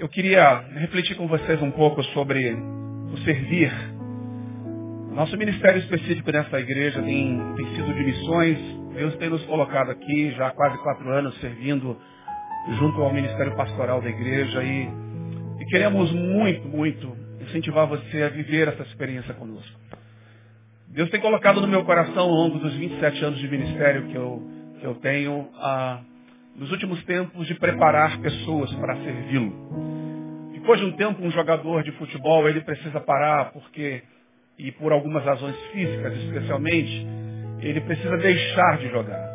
eu queria refletir com vocês um pouco sobre o servir. Nosso ministério específico nessa igreja tem, tem sido de missões. Deus tem nos colocado aqui já há quase quatro anos servindo junto ao ministério pastoral da igreja e, e queremos muito, muito incentivar você a viver essa experiência conosco. Deus tem colocado no meu coração ao longo dos 27 anos de ministério que eu, que eu tenho, ah, nos últimos tempos, de preparar pessoas para servi-lo. Depois de um tempo, um jogador de futebol, ele precisa parar porque, e por algumas razões físicas especialmente, ele precisa deixar de jogar.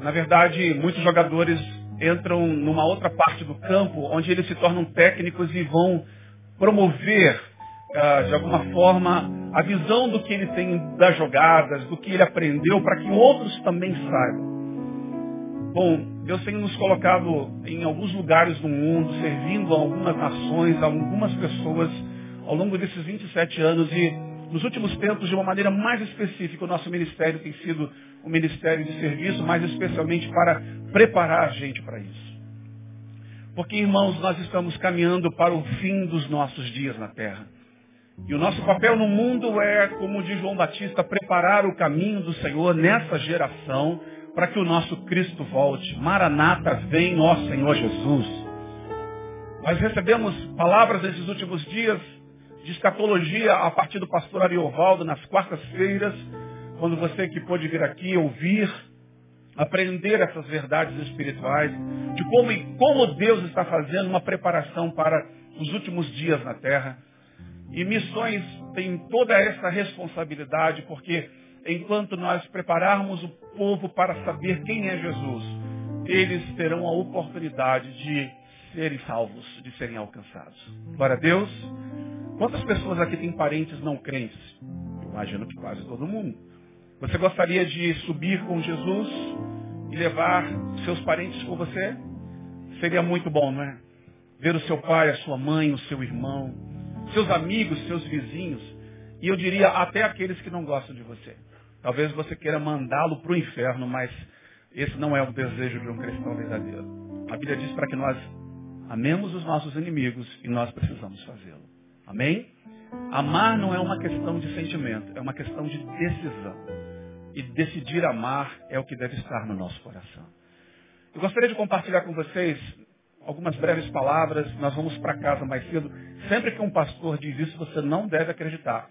Na verdade, muitos jogadores entram numa outra parte do campo, onde eles se tornam técnicos e vão promover, ah, de alguma forma, a visão do que ele tem das jogadas, do que ele aprendeu, para que outros também saibam. Bom, Deus tem nos colocado em alguns lugares do mundo, servindo a algumas nações, a algumas pessoas, ao longo desses 27 anos e nos últimos tempos, de uma maneira mais específica, o nosso ministério tem sido um ministério de serviço, mais especialmente para preparar a gente para isso. Porque, irmãos, nós estamos caminhando para o fim dos nossos dias na terra. E o nosso papel no mundo é, como diz João Batista, preparar o caminho do Senhor nessa geração para que o nosso Cristo volte. Maranata, vem, ó Senhor Jesus. Nós recebemos palavras nesses últimos dias de escatologia a partir do pastor Ariovaldo nas quartas-feiras, quando você que pôde vir aqui ouvir, aprender essas verdades espirituais, de como e como Deus está fazendo uma preparação para os últimos dias na terra. E missões têm toda essa responsabilidade, porque enquanto nós prepararmos o povo para saber quem é Jesus, eles terão a oportunidade de serem salvos, de serem alcançados. Glória a Deus. Quantas pessoas aqui têm parentes não crentes? Eu imagino que quase todo mundo. Você gostaria de subir com Jesus e levar seus parentes com você? Seria muito bom, não é? Ver o seu pai, a sua mãe, o seu irmão, seus amigos, seus vizinhos, e eu diria até aqueles que não gostam de você. Talvez você queira mandá-lo para o inferno, mas esse não é o desejo de um cristão verdadeiro. A Bíblia diz para que nós amemos os nossos inimigos e nós precisamos fazê-lo. Amém? Amar não é uma questão de sentimento, é uma questão de decisão. E decidir amar é o que deve estar no nosso coração. Eu gostaria de compartilhar com vocês algumas breves palavras. Nós vamos para casa mais cedo. Sempre que um pastor diz isso, você não deve acreditar.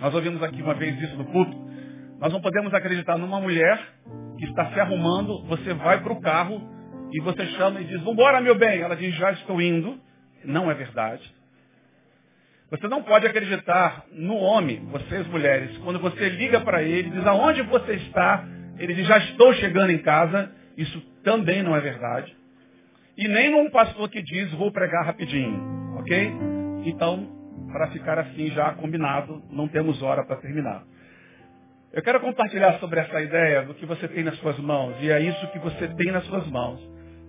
Nós ouvimos aqui uma vez isso no culto. Nós não podemos acreditar numa mulher que está se arrumando, você vai para o carro e você chama e diz, vambora meu bem. Ela diz, já estou indo. Não é verdade. Você não pode acreditar no homem, vocês mulheres, quando você liga para ele diz aonde você está, ele diz já estou chegando em casa, isso também não é verdade. E nem num pastor que diz vou pregar rapidinho, ok? Então, para ficar assim já combinado, não temos hora para terminar. Eu quero compartilhar sobre essa ideia do que você tem nas suas mãos, e é isso que você tem nas suas mãos.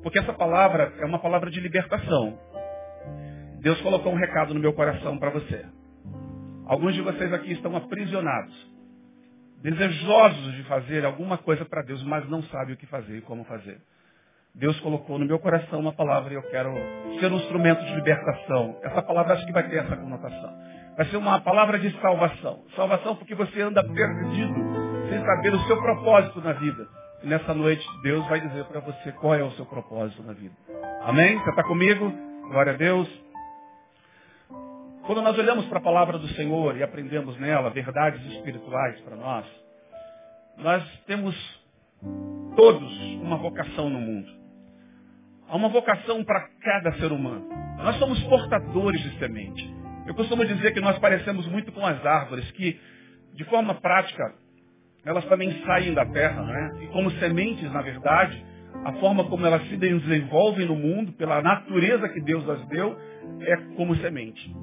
Porque essa palavra é uma palavra de libertação. Deus colocou um recado no meu coração para você. Alguns de vocês aqui estão aprisionados, desejosos de fazer alguma coisa para Deus, mas não sabem o que fazer e como fazer. Deus colocou no meu coração uma palavra e eu quero ser um instrumento de libertação. Essa palavra acho que vai ter essa conotação. Vai ser uma palavra de salvação. Salvação porque você anda perdido, sem saber o seu propósito na vida. E nessa noite Deus vai dizer para você qual é o seu propósito na vida. Amém? Você está comigo? Glória a Deus. Quando nós olhamos para a palavra do Senhor e aprendemos nela verdades espirituais para nós, nós temos todos uma vocação no mundo. Há uma vocação para cada ser humano. Nós somos portadores de semente. Eu costumo dizer que nós parecemos muito com as árvores, que de forma prática elas também saem da terra, né? E como sementes, na verdade, a forma como elas se desenvolvem no mundo, pela natureza que Deus as deu, é como semente.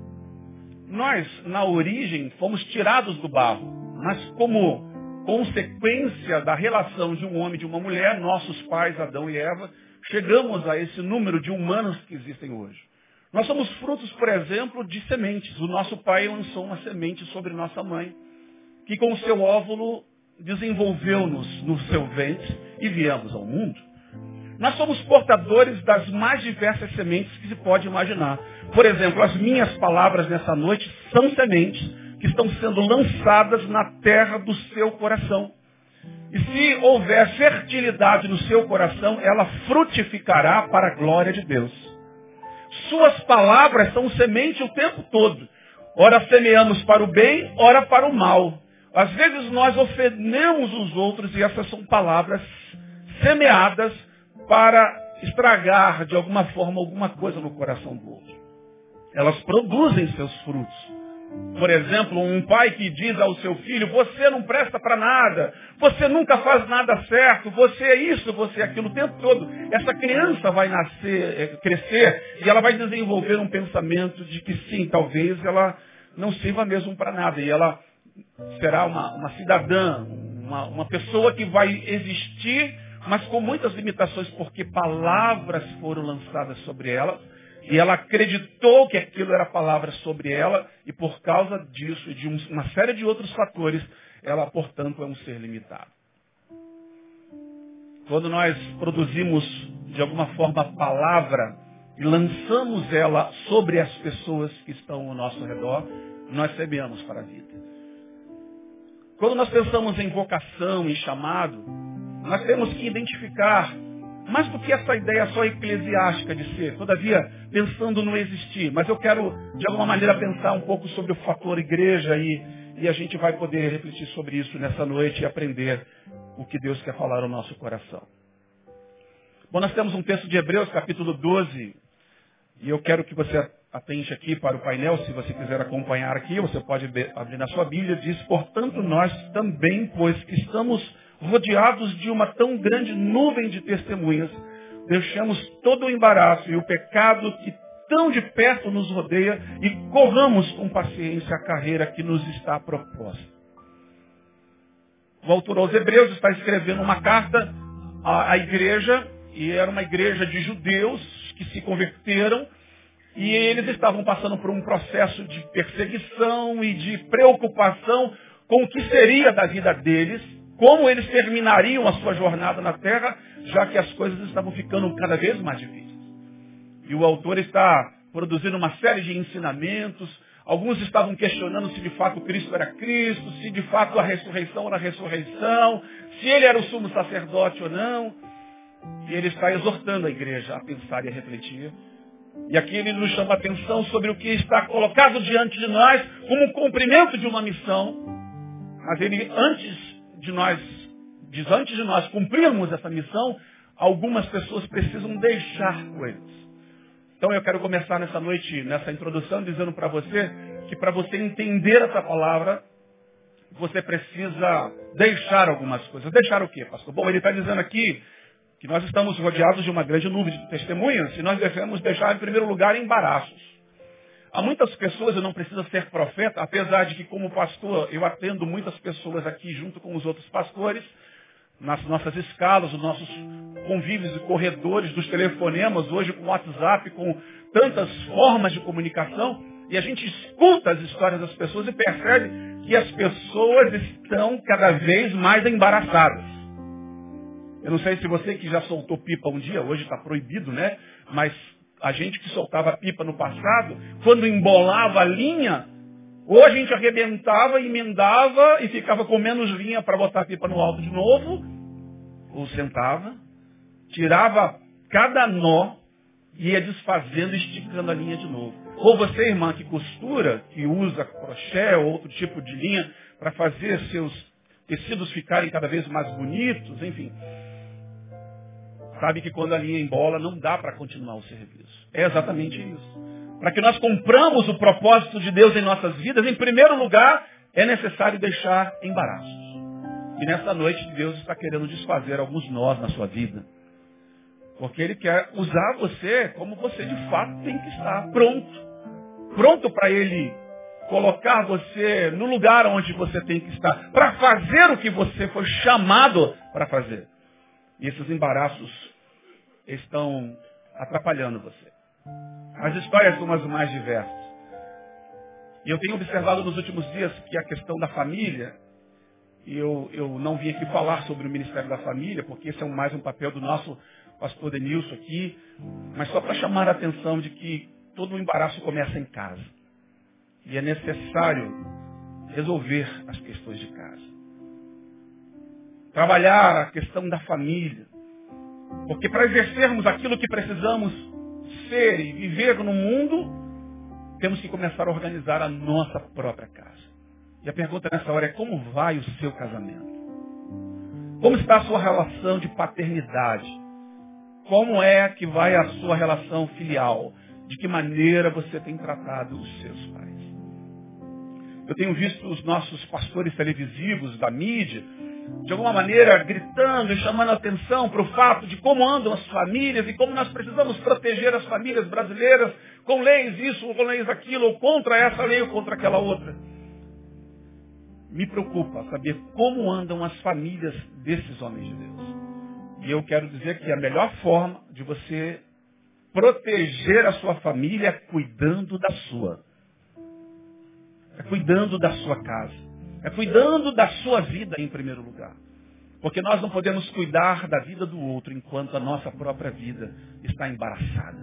Nós, na origem, fomos tirados do barro, mas como consequência da relação de um homem e de uma mulher, nossos pais, Adão e Eva, chegamos a esse número de humanos que existem hoje. Nós somos frutos, por exemplo, de sementes. O nosso pai lançou uma semente sobre nossa mãe, que com o seu óvulo desenvolveu-nos no seu ventre e viemos ao mundo. Nós somos portadores das mais diversas sementes que se pode imaginar. Por exemplo, as minhas palavras nessa noite são sementes que estão sendo lançadas na terra do seu coração. E se houver fertilidade no seu coração, ela frutificará para a glória de Deus. Suas palavras são semente o tempo todo. Ora semeamos para o bem, ora para o mal. Às vezes nós ofendemos os outros e essas são palavras semeadas para estragar de alguma forma alguma coisa no coração do outro. Elas produzem seus frutos. Por exemplo, um pai que diz ao seu filho, você não presta para nada, você nunca faz nada certo, você é isso, você é aquilo o tempo todo. Essa criança vai nascer, é, crescer, e ela vai desenvolver um pensamento de que sim, talvez ela não sirva mesmo para nada. E ela será uma, uma cidadã, uma, uma pessoa que vai existir mas com muitas limitações, porque palavras foram lançadas sobre ela, e ela acreditou que aquilo era palavra sobre ela, e por causa disso e de uma série de outros fatores, ela, portanto, é um ser limitado. Quando nós produzimos, de alguma forma, a palavra e lançamos ela sobre as pessoas que estão ao nosso redor, nós semeamos para a vida. Quando nós pensamos em vocação, em chamado, nós temos que identificar, mais do que essa ideia só eclesiástica de ser, todavia pensando no existir, mas eu quero de alguma maneira pensar um pouco sobre o fator igreja e, e a gente vai poder refletir sobre isso nessa noite e aprender o que Deus quer falar ao nosso coração. Bom, nós temos um texto de Hebreus, capítulo 12, e eu quero que você atente aqui para o painel, se você quiser acompanhar aqui, você pode abrir na sua Bíblia, diz, portanto nós também, pois que estamos rodeados de uma tão grande nuvem de testemunhas, deixamos todo o embaraço e o pecado que tão de perto nos rodeia e corramos com paciência a carreira que nos está proposta. O autor aos Hebreus está escrevendo uma carta à, igreja, e era uma igreja de judeus que se converteram, e eles estavam passando por um processo de perseguição e de preocupação com o que seria da vida deles, como eles terminariam a sua jornada na terra, já que as coisas estavam ficando cada vez mais difíceis. E o autor está produzindo uma série de ensinamentos. Alguns estavam questionando se de fato Cristo era Cristo, se de fato a ressurreição era a ressurreição, se ele era o sumo sacerdote ou não. E ele está exortando a igreja a pensar e a refletir. E aqui ele nos chama a atenção sobre o que está colocado diante de nós como um cumprimento de uma missão. Mas ele, antes de nós, diz antes de nós cumprirmos essa missão, algumas pessoas precisam deixar coisas. Então eu quero começar nessa noite, nessa introdução, dizendo para você que para você entender essa palavra, você precisa deixar algumas coisas. Deixar o quê, pastor? Bom, ele está dizendo aqui que nós estamos rodeados de uma grande nuvem de testemunhas e nós devemos deixar, em primeiro lugar, embaraços. Há muitas pessoas, eu não preciso ser profeta, apesar de que como pastor eu atendo muitas pessoas aqui junto com os outros pastores, nas nossas escalas, os nossos convívios e corredores dos telefonemas, hoje com WhatsApp, com tantas formas de comunicação, e a gente escuta as histórias das pessoas e percebe que as pessoas estão cada vez mais embaraçadas. Eu não sei se você que já soltou pipa um dia, hoje está proibido, né? Mas a gente que soltava pipa no passado, quando embolava a linha, ou a gente arrebentava, emendava e ficava com menos linha para botar a pipa no alto de novo, ou sentava, tirava cada nó e ia desfazendo, esticando a linha de novo. Ou você, irmã, que costura, que usa crochê ou outro tipo de linha para fazer seus tecidos ficarem cada vez mais bonitos, enfim sabe que quando a linha embola não dá para continuar o serviço. É exatamente isso. Para que nós compramos o propósito de Deus em nossas vidas, em primeiro lugar, é necessário deixar embaraços. E nessa noite Deus está querendo desfazer alguns nós na sua vida. Porque Ele quer usar você como você de fato tem que estar. Pronto. Pronto para Ele colocar você no lugar onde você tem que estar. Para fazer o que você foi chamado para fazer. E esses embaraços estão atrapalhando você. As histórias são as mais diversas. E eu tenho observado nos últimos dias que a questão da família, e eu, eu não vim aqui falar sobre o Ministério da Família, porque esse é mais um papel do nosso pastor Denilson aqui, mas só para chamar a atenção de que todo o embaraço começa em casa. E é necessário resolver as questões de casa. Trabalhar a questão da família. Porque para exercermos aquilo que precisamos ser e viver no mundo, temos que começar a organizar a nossa própria casa. E a pergunta nessa hora é como vai o seu casamento? Como está a sua relação de paternidade? Como é que vai a sua relação filial? De que maneira você tem tratado os seus pais? Eu tenho visto os nossos pastores televisivos da mídia, de alguma maneira, gritando e chamando a atenção para o fato de como andam as famílias e como nós precisamos proteger as famílias brasileiras com leis isso, ou com leis aquilo, ou contra essa lei ou contra aquela outra. Me preocupa saber como andam as famílias desses homens de Deus. E eu quero dizer que a melhor forma de você proteger a sua família é cuidando da sua. É cuidando da sua casa. É cuidando da sua vida em primeiro lugar. Porque nós não podemos cuidar da vida do outro enquanto a nossa própria vida está embaraçada.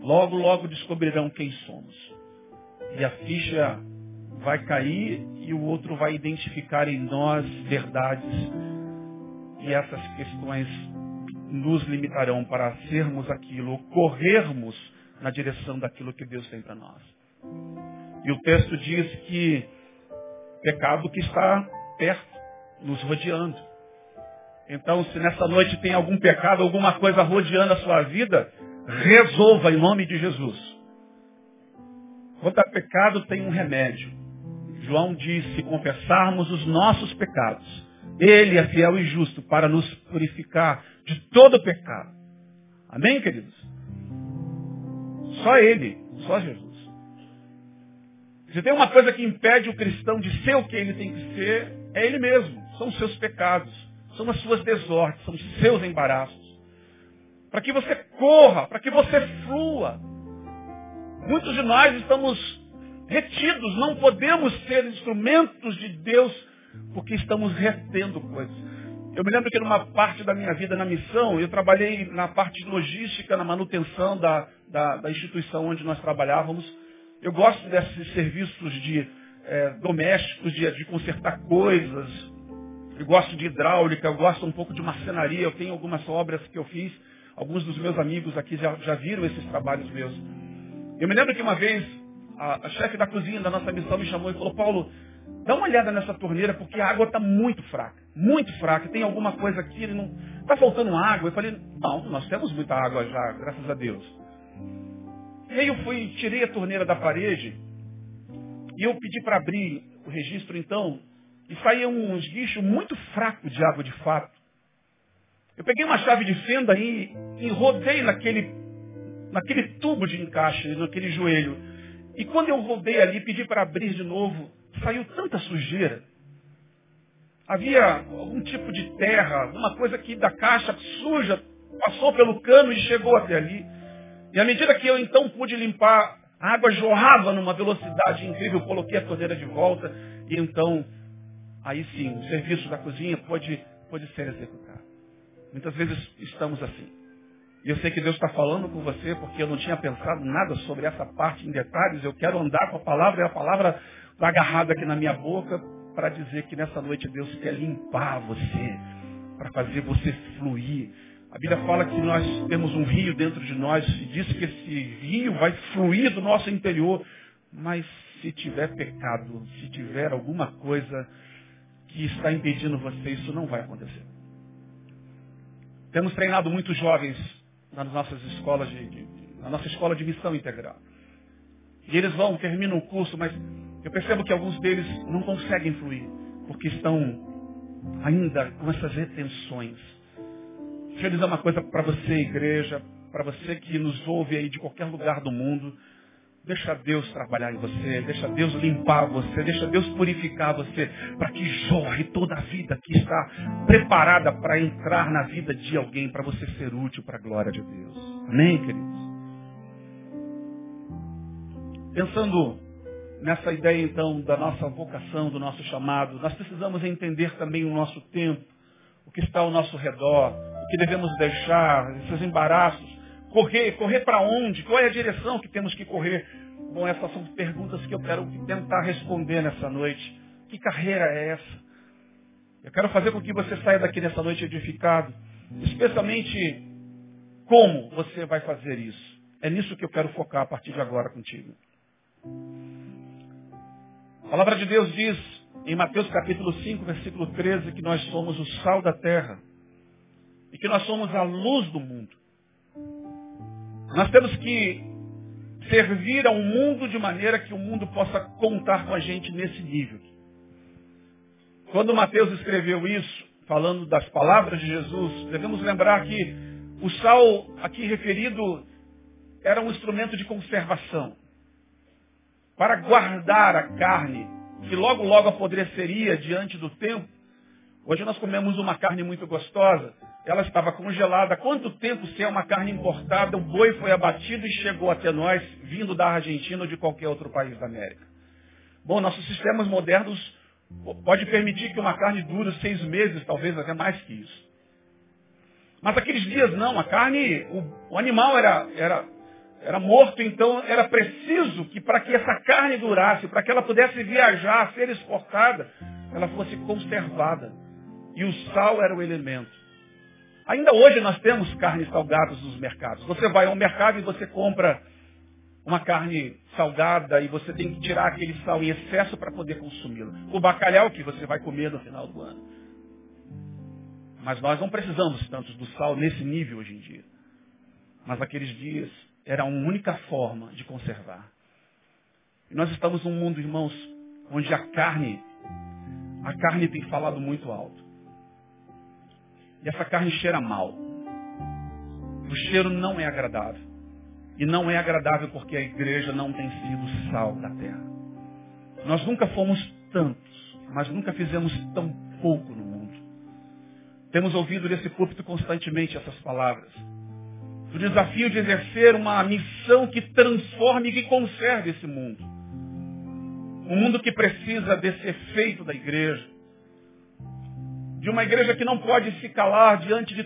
Logo, logo descobrirão quem somos. E a ficha vai cair e o outro vai identificar em nós verdades. E essas questões nos limitarão para sermos aquilo, corrermos na direção daquilo que Deus tem para nós. E o texto diz que pecado que está perto, nos rodeando. Então, se nessa noite tem algum pecado, alguma coisa rodeando a sua vida, resolva em nome de Jesus. Quanto a pecado, tem um remédio. João diz, se confessarmos os nossos pecados, Ele é fiel e justo para nos purificar de todo pecado. Amém, queridos? Só Ele, só Jesus. Se tem uma coisa que impede o cristão de ser o que ele tem que ser, é ele mesmo. São os seus pecados, são as suas desordens, são os seus embaraços. Para que você corra, para que você flua. Muitos de nós estamos retidos, não podemos ser instrumentos de Deus porque estamos retendo coisas. Eu me lembro que numa parte da minha vida na missão, eu trabalhei na parte de logística, na manutenção da, da, da instituição onde nós trabalhávamos. Eu gosto desses serviços de é, domésticos, de, de consertar coisas. Eu gosto de hidráulica, eu gosto um pouco de marcenaria. Eu tenho algumas obras que eu fiz. Alguns dos meus amigos aqui já, já viram esses trabalhos meus. Eu me lembro que uma vez a, a chefe da cozinha da nossa missão me chamou e falou, Paulo, dá uma olhada nessa torneira porque a água está muito fraca. Muito fraca. Tem alguma coisa aqui, não está faltando água. Eu falei, não, nós temos muita água já, graças a Deus. E aí eu fui, tirei a torneira da parede e eu pedi para abrir o registro então e saía uns guichos muito fracos de água de fato. Eu peguei uma chave de fenda e, e rodei naquele, naquele tubo de encaixe, naquele joelho. E quando eu rodei ali, pedi para abrir de novo, saiu tanta sujeira. Havia algum tipo de terra, alguma coisa que da caixa suja passou pelo cano e chegou até ali. E à medida que eu então pude limpar, a água jorrava numa velocidade incrível. Eu coloquei a torneira de volta e então, aí sim, o serviço da cozinha pode, pode ser executado. Muitas vezes estamos assim. E eu sei que Deus está falando com você porque eu não tinha pensado nada sobre essa parte em detalhes. Eu quero andar com a palavra e a palavra está agarrada aqui na minha boca para dizer que nessa noite Deus quer limpar você, para fazer você fluir a Bíblia fala que nós temos um rio dentro de nós e diz que esse rio vai fluir do nosso interior. Mas se tiver pecado, se tiver alguma coisa que está impedindo você, isso não vai acontecer. Temos treinado muitos jovens nas nossas escolas de, de, na nossa escola de missão integral. E eles vão, terminam o curso, mas eu percebo que alguns deles não conseguem fluir, porque estão ainda com essas retenções Deixa eu dizer uma coisa para você, igreja, para você que nos ouve aí de qualquer lugar do mundo. Deixa Deus trabalhar em você, deixa Deus limpar você, deixa Deus purificar você, para que jorre toda a vida que está preparada para entrar na vida de alguém, para você ser útil para a glória de Deus. Amém, queridos? Pensando nessa ideia então da nossa vocação, do nosso chamado, nós precisamos entender também o nosso tempo, o que está ao nosso redor, que devemos deixar, esses embaraços. Correr, correr para onde? Qual é a direção que temos que correr? Bom, essas são perguntas que eu quero tentar responder nessa noite. Que carreira é essa? Eu quero fazer com que você saia daqui nessa noite edificado, especialmente como você vai fazer isso. É nisso que eu quero focar a partir de agora contigo. A palavra de Deus diz em Mateus capítulo 5, versículo 13, que nós somos o sal da terra e que nós somos a luz do mundo. Nós temos que servir ao mundo de maneira que o mundo possa contar com a gente nesse nível. Quando Mateus escreveu isso, falando das palavras de Jesus, devemos lembrar que o sal aqui referido era um instrumento de conservação para guardar a carne, que logo logo apodreceria diante do tempo. Hoje nós comemos uma carne muito gostosa, ela estava congelada. Quanto tempo se é uma carne importada, o boi foi abatido e chegou até nós, vindo da Argentina ou de qualquer outro país da América? Bom, nossos sistemas modernos pode permitir que uma carne dure seis meses, talvez até mais que isso. Mas aqueles dias não, a carne, o, o animal era, era, era morto, então era preciso que para que essa carne durasse, para que ela pudesse viajar, ser exportada, ela fosse conservada. E o sal era o elemento. Ainda hoje nós temos carnes salgadas nos mercados. Você vai ao mercado e você compra uma carne salgada e você tem que tirar aquele sal em excesso para poder consumi-la. O bacalhau que você vai comer no final do ano. Mas nós não precisamos tanto do sal nesse nível hoje em dia. Mas aqueles dias era a única forma de conservar. E nós estamos num mundo, irmãos, onde a carne, a carne tem falado muito alto. E essa carne cheira mal. O cheiro não é agradável. E não é agradável porque a igreja não tem sido sal da terra. Nós nunca fomos tantos, mas nunca fizemos tão pouco no mundo. Temos ouvido nesse púlpito constantemente essas palavras. O desafio de exercer uma missão que transforme e que conserve esse mundo. Um mundo que precisa desse efeito da igreja de uma igreja que não pode se calar diante de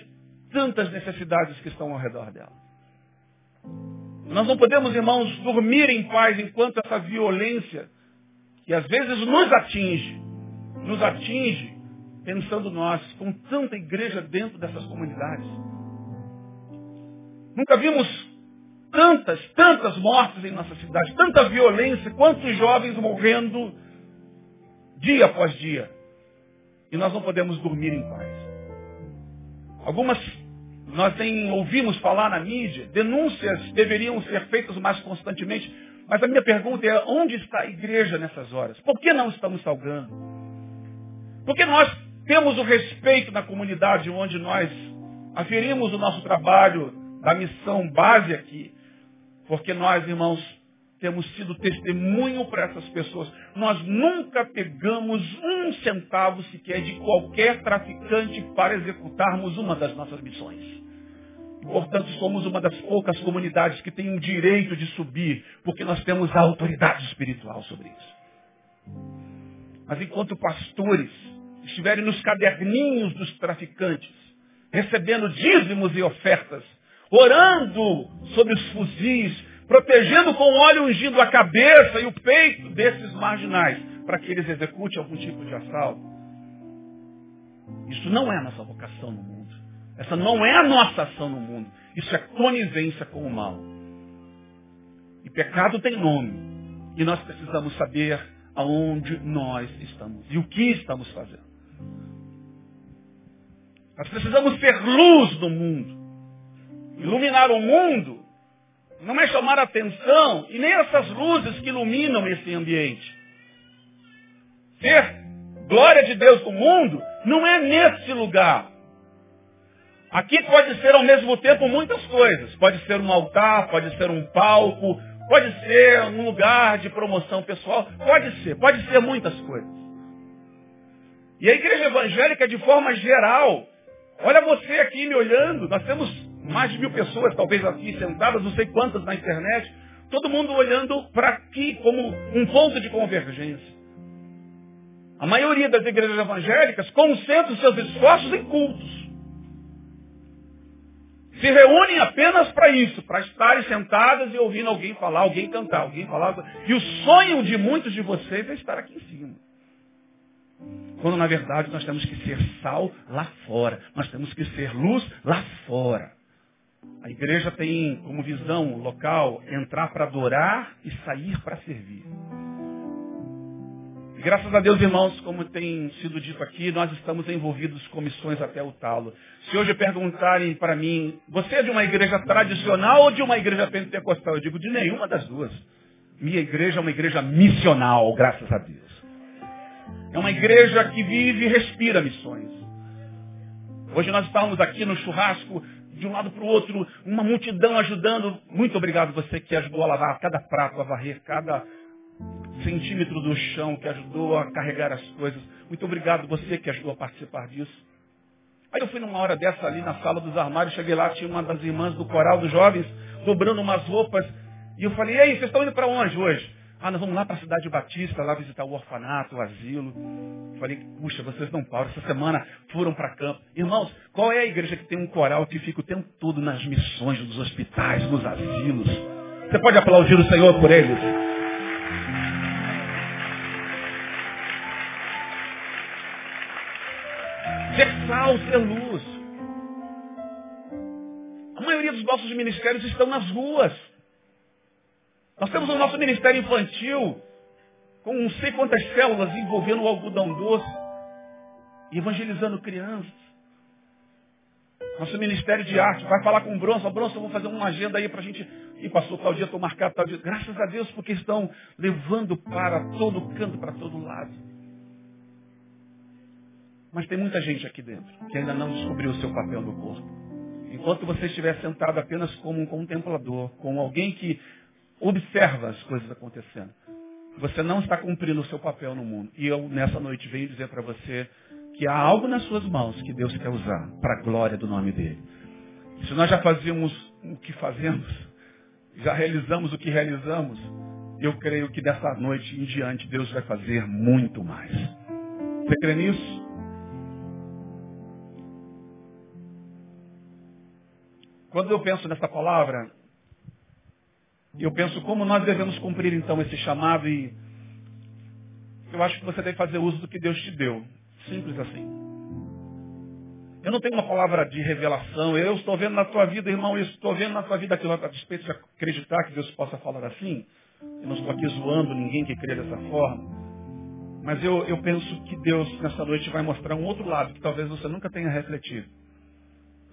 tantas necessidades que estão ao redor dela. Nós não podemos, irmãos, dormir em paz enquanto essa violência, que às vezes nos atinge, nos atinge, pensando nós, com tanta igreja dentro dessas comunidades. Nunca vimos tantas, tantas mortes em nossa cidade, tanta violência, quantos jovens morrendo dia após dia. E nós não podemos dormir em paz. Algumas, nós nem ouvimos falar na mídia, denúncias deveriam ser feitas mais constantemente. Mas a minha pergunta é, onde está a igreja nessas horas? Por que não estamos salgando? Porque nós temos o respeito na comunidade onde nós aferimos o nosso trabalho da missão base aqui. Porque nós, irmãos, temos sido testemunho para essas pessoas. Nós nunca pegamos um centavo sequer de qualquer traficante para executarmos uma das nossas missões. Portanto, somos uma das poucas comunidades que tem o direito de subir, porque nós temos a autoridade espiritual sobre isso. Mas enquanto pastores estiverem nos caderninhos dos traficantes, recebendo dízimos e ofertas, orando sobre os fuzis, protegendo com óleo ungido a cabeça e o peito desses marginais, para que eles executem algum tipo de assalto. Isso não é a nossa vocação no mundo. Essa não é a nossa ação no mundo. Isso é conivência com o mal. E pecado tem nome. E nós precisamos saber aonde nós estamos e o que estamos fazendo. Nós precisamos ser luz do mundo. Iluminar o mundo não é chamar atenção e nem essas luzes que iluminam esse ambiente. Ser glória de Deus no mundo não é nesse lugar. Aqui pode ser ao mesmo tempo muitas coisas. Pode ser um altar, pode ser um palco, pode ser um lugar de promoção pessoal, pode ser, pode ser muitas coisas. E a igreja evangélica, de forma geral, olha você aqui me olhando, nós temos mais de mil pessoas, talvez aqui sentadas, não sei quantas na internet, todo mundo olhando para aqui como um ponto de convergência. A maioria das igrejas evangélicas concentram seus esforços em cultos. se reúnem apenas para isso, para estarem sentadas e ouvindo alguém falar, alguém cantar, alguém falar. E o sonho de muitos de vocês é estar aqui em cima. Quando na verdade nós temos que ser sal lá fora, nós temos que ser luz lá fora. A igreja tem como visão local entrar para adorar e sair para servir. E graças a Deus, irmãos, como tem sido dito aqui, nós estamos envolvidos com missões até o talo. Se hoje perguntarem para mim, você é de uma igreja tradicional ou de uma igreja pentecostal? Eu digo, de nenhuma das duas. Minha igreja é uma igreja missional, graças a Deus. É uma igreja que vive e respira missões. Hoje nós estamos aqui no churrasco, de um lado para o outro, uma multidão ajudando. Muito obrigado você que ajudou a lavar cada prato, a varrer cada centímetro do chão, que ajudou a carregar as coisas. Muito obrigado você que ajudou a participar disso. Aí eu fui numa hora dessa ali na sala dos armários, cheguei lá, tinha uma das irmãs do coral dos jovens, dobrando umas roupas. E eu falei, ei, vocês estão indo para onde hoje? Ah, nós vamos lá para a cidade Batista, lá visitar o orfanato, o asilo. Falei, puxa, vocês não param. Essa semana foram para campo. Irmãos, qual é a igreja que tem um coral que fica o tempo todo nas missões dos hospitais, nos asilos? Você pode aplaudir o Senhor por eles? Ser sal, ser luz. A maioria dos nossos ministérios estão nas ruas. Nós temos o nosso ministério infantil com não sei quantas células envolvendo o algodão doce, evangelizando crianças. Nosso ministério de arte vai falar com o Bronson, Bronson, vou fazer uma agenda aí para a gente. E passou tal dia, estou marcado tal dia. Graças a Deus, porque estão levando para todo canto, para todo lado. Mas tem muita gente aqui dentro que ainda não descobriu o seu papel no corpo. Enquanto você estiver sentado apenas como um contemplador, como alguém que observa as coisas acontecendo. Você não está cumprindo o seu papel no mundo. E eu, nessa noite, venho dizer para você que há algo nas suas mãos que Deus quer usar para a glória do nome dele. Se nós já fazíamos o que fazemos, já realizamos o que realizamos, eu creio que dessa noite em diante Deus vai fazer muito mais. Você crê nisso? Quando eu penso nessa palavra, e eu penso como nós devemos cumprir então esse chamado e eu acho que você deve fazer uso do que Deus te deu. Simples assim. Eu não tenho uma palavra de revelação. Eu estou vendo na tua vida, irmão, eu estou vendo na tua vida aquilo a despeito de acreditar que Deus possa falar assim. Eu não estou aqui zoando ninguém que crê dessa forma. Mas eu, eu penso que Deus, nessa noite, vai mostrar um outro lado que talvez você nunca tenha refletido.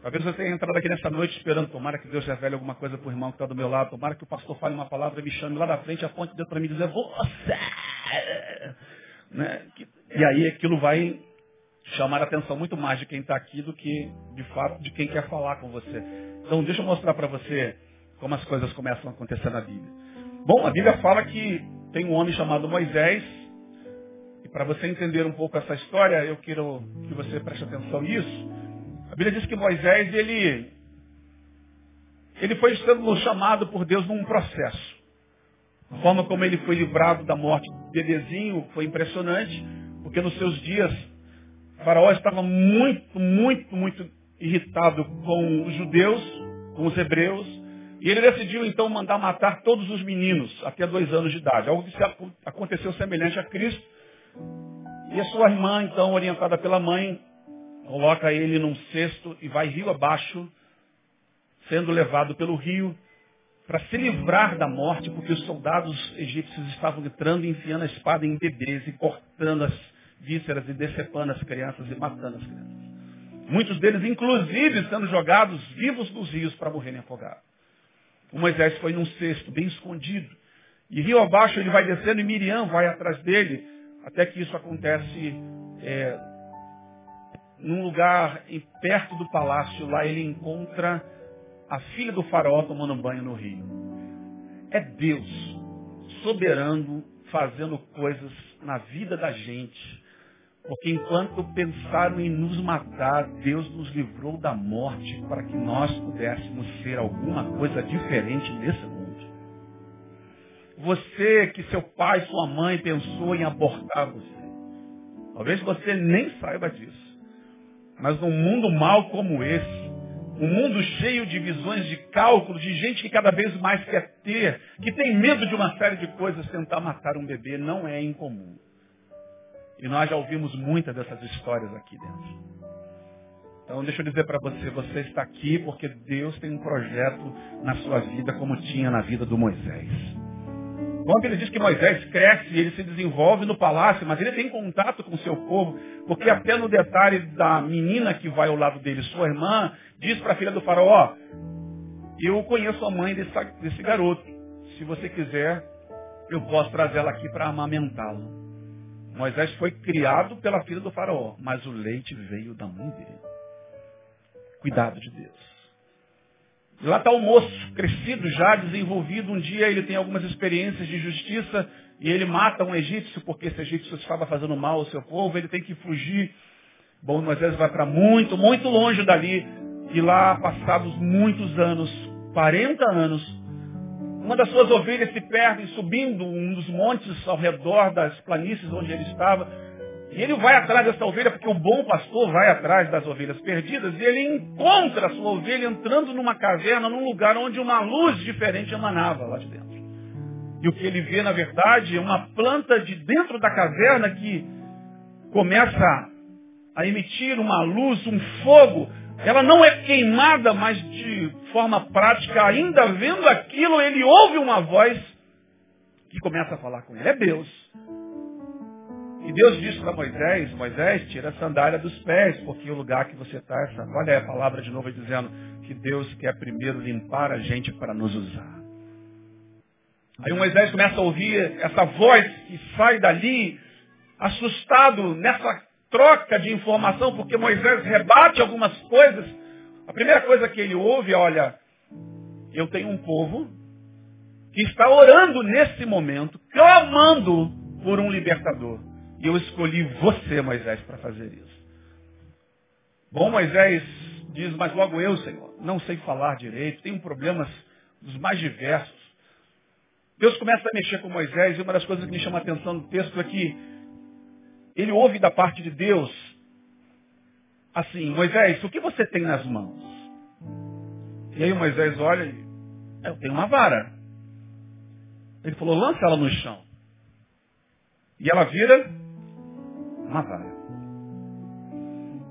Talvez você tenha entrado aqui nessa noite esperando, tomara que Deus revele alguma coisa para o irmão que está do meu lado, tomara que o pastor fale uma palavra e me chame lá da frente, aponte Deus para mim dizer, você! Né? E aí aquilo vai chamar a atenção muito mais de quem está aqui do que, de fato, de quem quer falar com você. Então, deixa eu mostrar para você como as coisas começam a acontecer na Bíblia. Bom, a Bíblia fala que tem um homem chamado Moisés, e para você entender um pouco essa história, eu quero que você preste atenção nisso. Bíblia diz que Moisés, ele, ele foi sendo chamado por Deus num processo. A forma como ele foi livrado da morte do bebezinho foi impressionante, porque nos seus dias, Faraó estava muito, muito, muito irritado com os judeus, com os hebreus, e ele decidiu então mandar matar todos os meninos até dois anos de idade. Algo que aconteceu semelhante a Cristo. E a sua irmã, então, orientada pela mãe, coloca ele num cesto e vai rio abaixo, sendo levado pelo rio para se livrar da morte, porque os soldados egípcios estavam entrando e enfiando a espada em bebês e cortando as vísceras e decepando as crianças e matando as crianças. Muitos deles, inclusive, sendo jogados vivos nos rios para morrerem afogados. O Moisés foi num cesto, bem escondido. E rio abaixo ele vai descendo e Miriam vai atrás dele, até que isso acontece é, num lugar perto do palácio, lá ele encontra a filha do faraó tomando banho no rio. É Deus, soberano, fazendo coisas na vida da gente. Porque enquanto pensaram em nos matar, Deus nos livrou da morte para que nós pudéssemos ser alguma coisa diferente nesse mundo. Você que seu pai, sua mãe pensou em abortar você. Talvez você nem saiba disso. Mas num mundo mal como esse, Um mundo cheio de visões de cálculo, de gente que cada vez mais quer ter, que tem medo de uma série de coisas, tentar matar um bebê não é incomum. E nós já ouvimos muitas dessas histórias aqui dentro. Então deixa eu dizer para você, você está aqui porque Deus tem um projeto na sua vida como tinha na vida do Moisés. Bom, ele diz que Moisés cresce ele se desenvolve no palácio, mas ele tem contato com o seu povo, porque até no detalhe da menina que vai ao lado dele, sua irmã, diz para a filha do faraó, eu conheço a mãe desse, desse garoto. Se você quiser, eu posso trazê-la aqui para amamentá-lo. Moisés foi criado pela filha do faraó, mas o leite veio da mãe dele. Cuidado de Deus. Lá está o moço, crescido já, desenvolvido. Um dia ele tem algumas experiências de justiça e ele mata um egípcio porque esse egípcio estava fazendo mal ao seu povo. Ele tem que fugir. Bom, Moisés vai para muito, muito longe dali. E lá, passados muitos anos, 40 anos, uma das suas ovelhas se perde subindo um dos montes ao redor das planícies onde ele estava. E ele vai atrás dessa ovelha, porque o bom pastor vai atrás das ovelhas perdidas, e ele encontra a sua ovelha entrando numa caverna, num lugar onde uma luz diferente emanava lá de dentro. E o que ele vê, na verdade, é uma planta de dentro da caverna que começa a emitir uma luz, um fogo, ela não é queimada, mas de forma prática, ainda vendo aquilo, ele ouve uma voz que começa a falar com ele. É Deus. E Deus disse para Moisés, Moisés, tira a sandália dos pés, porque o lugar que você está, essa, olha a palavra de novo dizendo que Deus quer primeiro limpar a gente para nos usar. Aí Moisés começa a ouvir essa voz que sai dali, assustado nessa troca de informação, porque Moisés rebate algumas coisas. A primeira coisa que ele ouve é, olha, eu tenho um povo que está orando nesse momento, clamando por um libertador. E eu escolhi você, Moisés, para fazer isso. Bom, Moisés diz, mas logo eu, Senhor, não sei falar direito, tenho problemas dos mais diversos. Deus começa a mexer com Moisés e uma das coisas que me chama a atenção no texto é que ele ouve da parte de Deus assim, Moisés, o que você tem nas mãos? E aí Moisés olha e, eu tenho uma vara. Ele falou, lança ela no chão. E ela vira uma vara.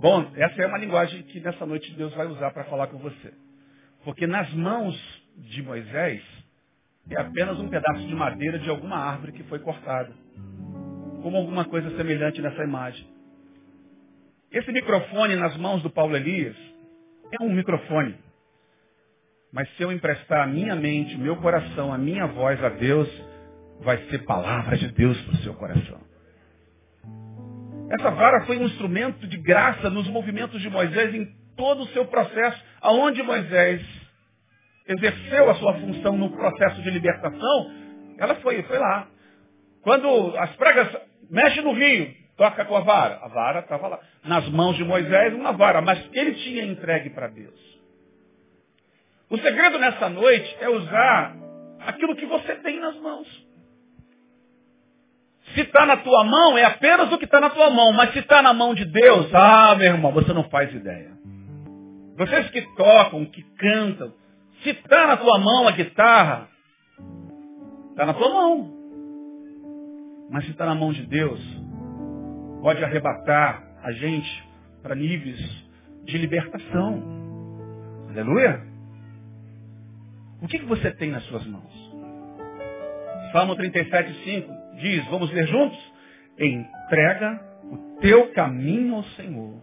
Bom, essa é uma linguagem que nessa noite Deus vai usar para falar com você. Porque nas mãos de Moisés é apenas um pedaço de madeira de alguma árvore que foi cortada como alguma coisa semelhante nessa imagem. Esse microfone nas mãos do Paulo Elias é um microfone. Mas se eu emprestar a minha mente, o meu coração, a minha voz a Deus, vai ser palavra de Deus para o seu coração. Essa vara foi um instrumento de graça nos movimentos de Moisés em todo o seu processo, aonde Moisés exerceu a sua função no processo de libertação, ela foi, foi lá. Quando as pragas mexem no rio, toca com a vara. A vara estava lá. Nas mãos de Moisés, uma vara, mas ele tinha entregue para Deus. O segredo nessa noite é usar aquilo que você tem nas mãos. Se está na tua mão, é apenas o que está na tua mão. Mas se está na mão de Deus, ah, meu irmão, você não faz ideia. Vocês que tocam, que cantam, se está na tua mão a guitarra, está na tua mão. Mas se está na mão de Deus, pode arrebatar a gente para níveis de libertação. Aleluia? O que, que você tem nas suas mãos? Salmo 37, 5 diz, vamos ler juntos? Entrega o teu caminho ao Senhor,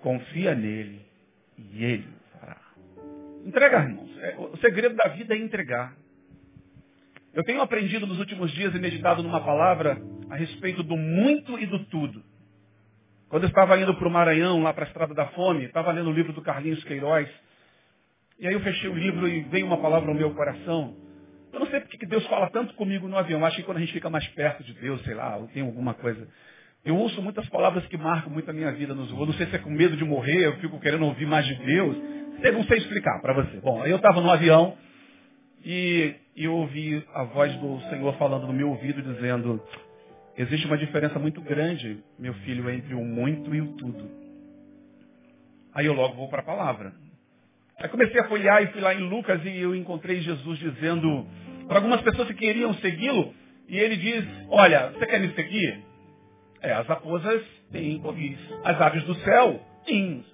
confia nele e ele fará. Entrega, irmãos. É, o segredo da vida é entregar. Eu tenho aprendido nos últimos dias e meditado numa palavra a respeito do muito e do tudo. Quando eu estava indo para o Maranhão, lá para a Estrada da Fome, estava lendo o livro do Carlinhos Queiroz. E aí eu fechei o livro e veio uma palavra ao meu coração. Eu não sei porque que Deus fala tanto comigo no avião. Acho que quando a gente fica mais perto de Deus, sei lá, ou tem alguma coisa. Eu ouço muitas palavras que marcam muito a minha vida nos voos. Não sei se é com medo de morrer, eu fico querendo ouvir mais de Deus. Eu não sei explicar para você. Bom, eu estava no avião e eu ouvi a voz do Senhor falando no meu ouvido, dizendo, existe uma diferença muito grande, meu filho, entre o muito e o tudo. Aí eu logo vou para a palavra. Aí comecei a folhear e fui lá em Lucas e eu encontrei Jesus dizendo para algumas pessoas que queriam segui-lo, e ele diz, olha, você quer me seguir? É, as raposas têm covis, as aves do céu, sim,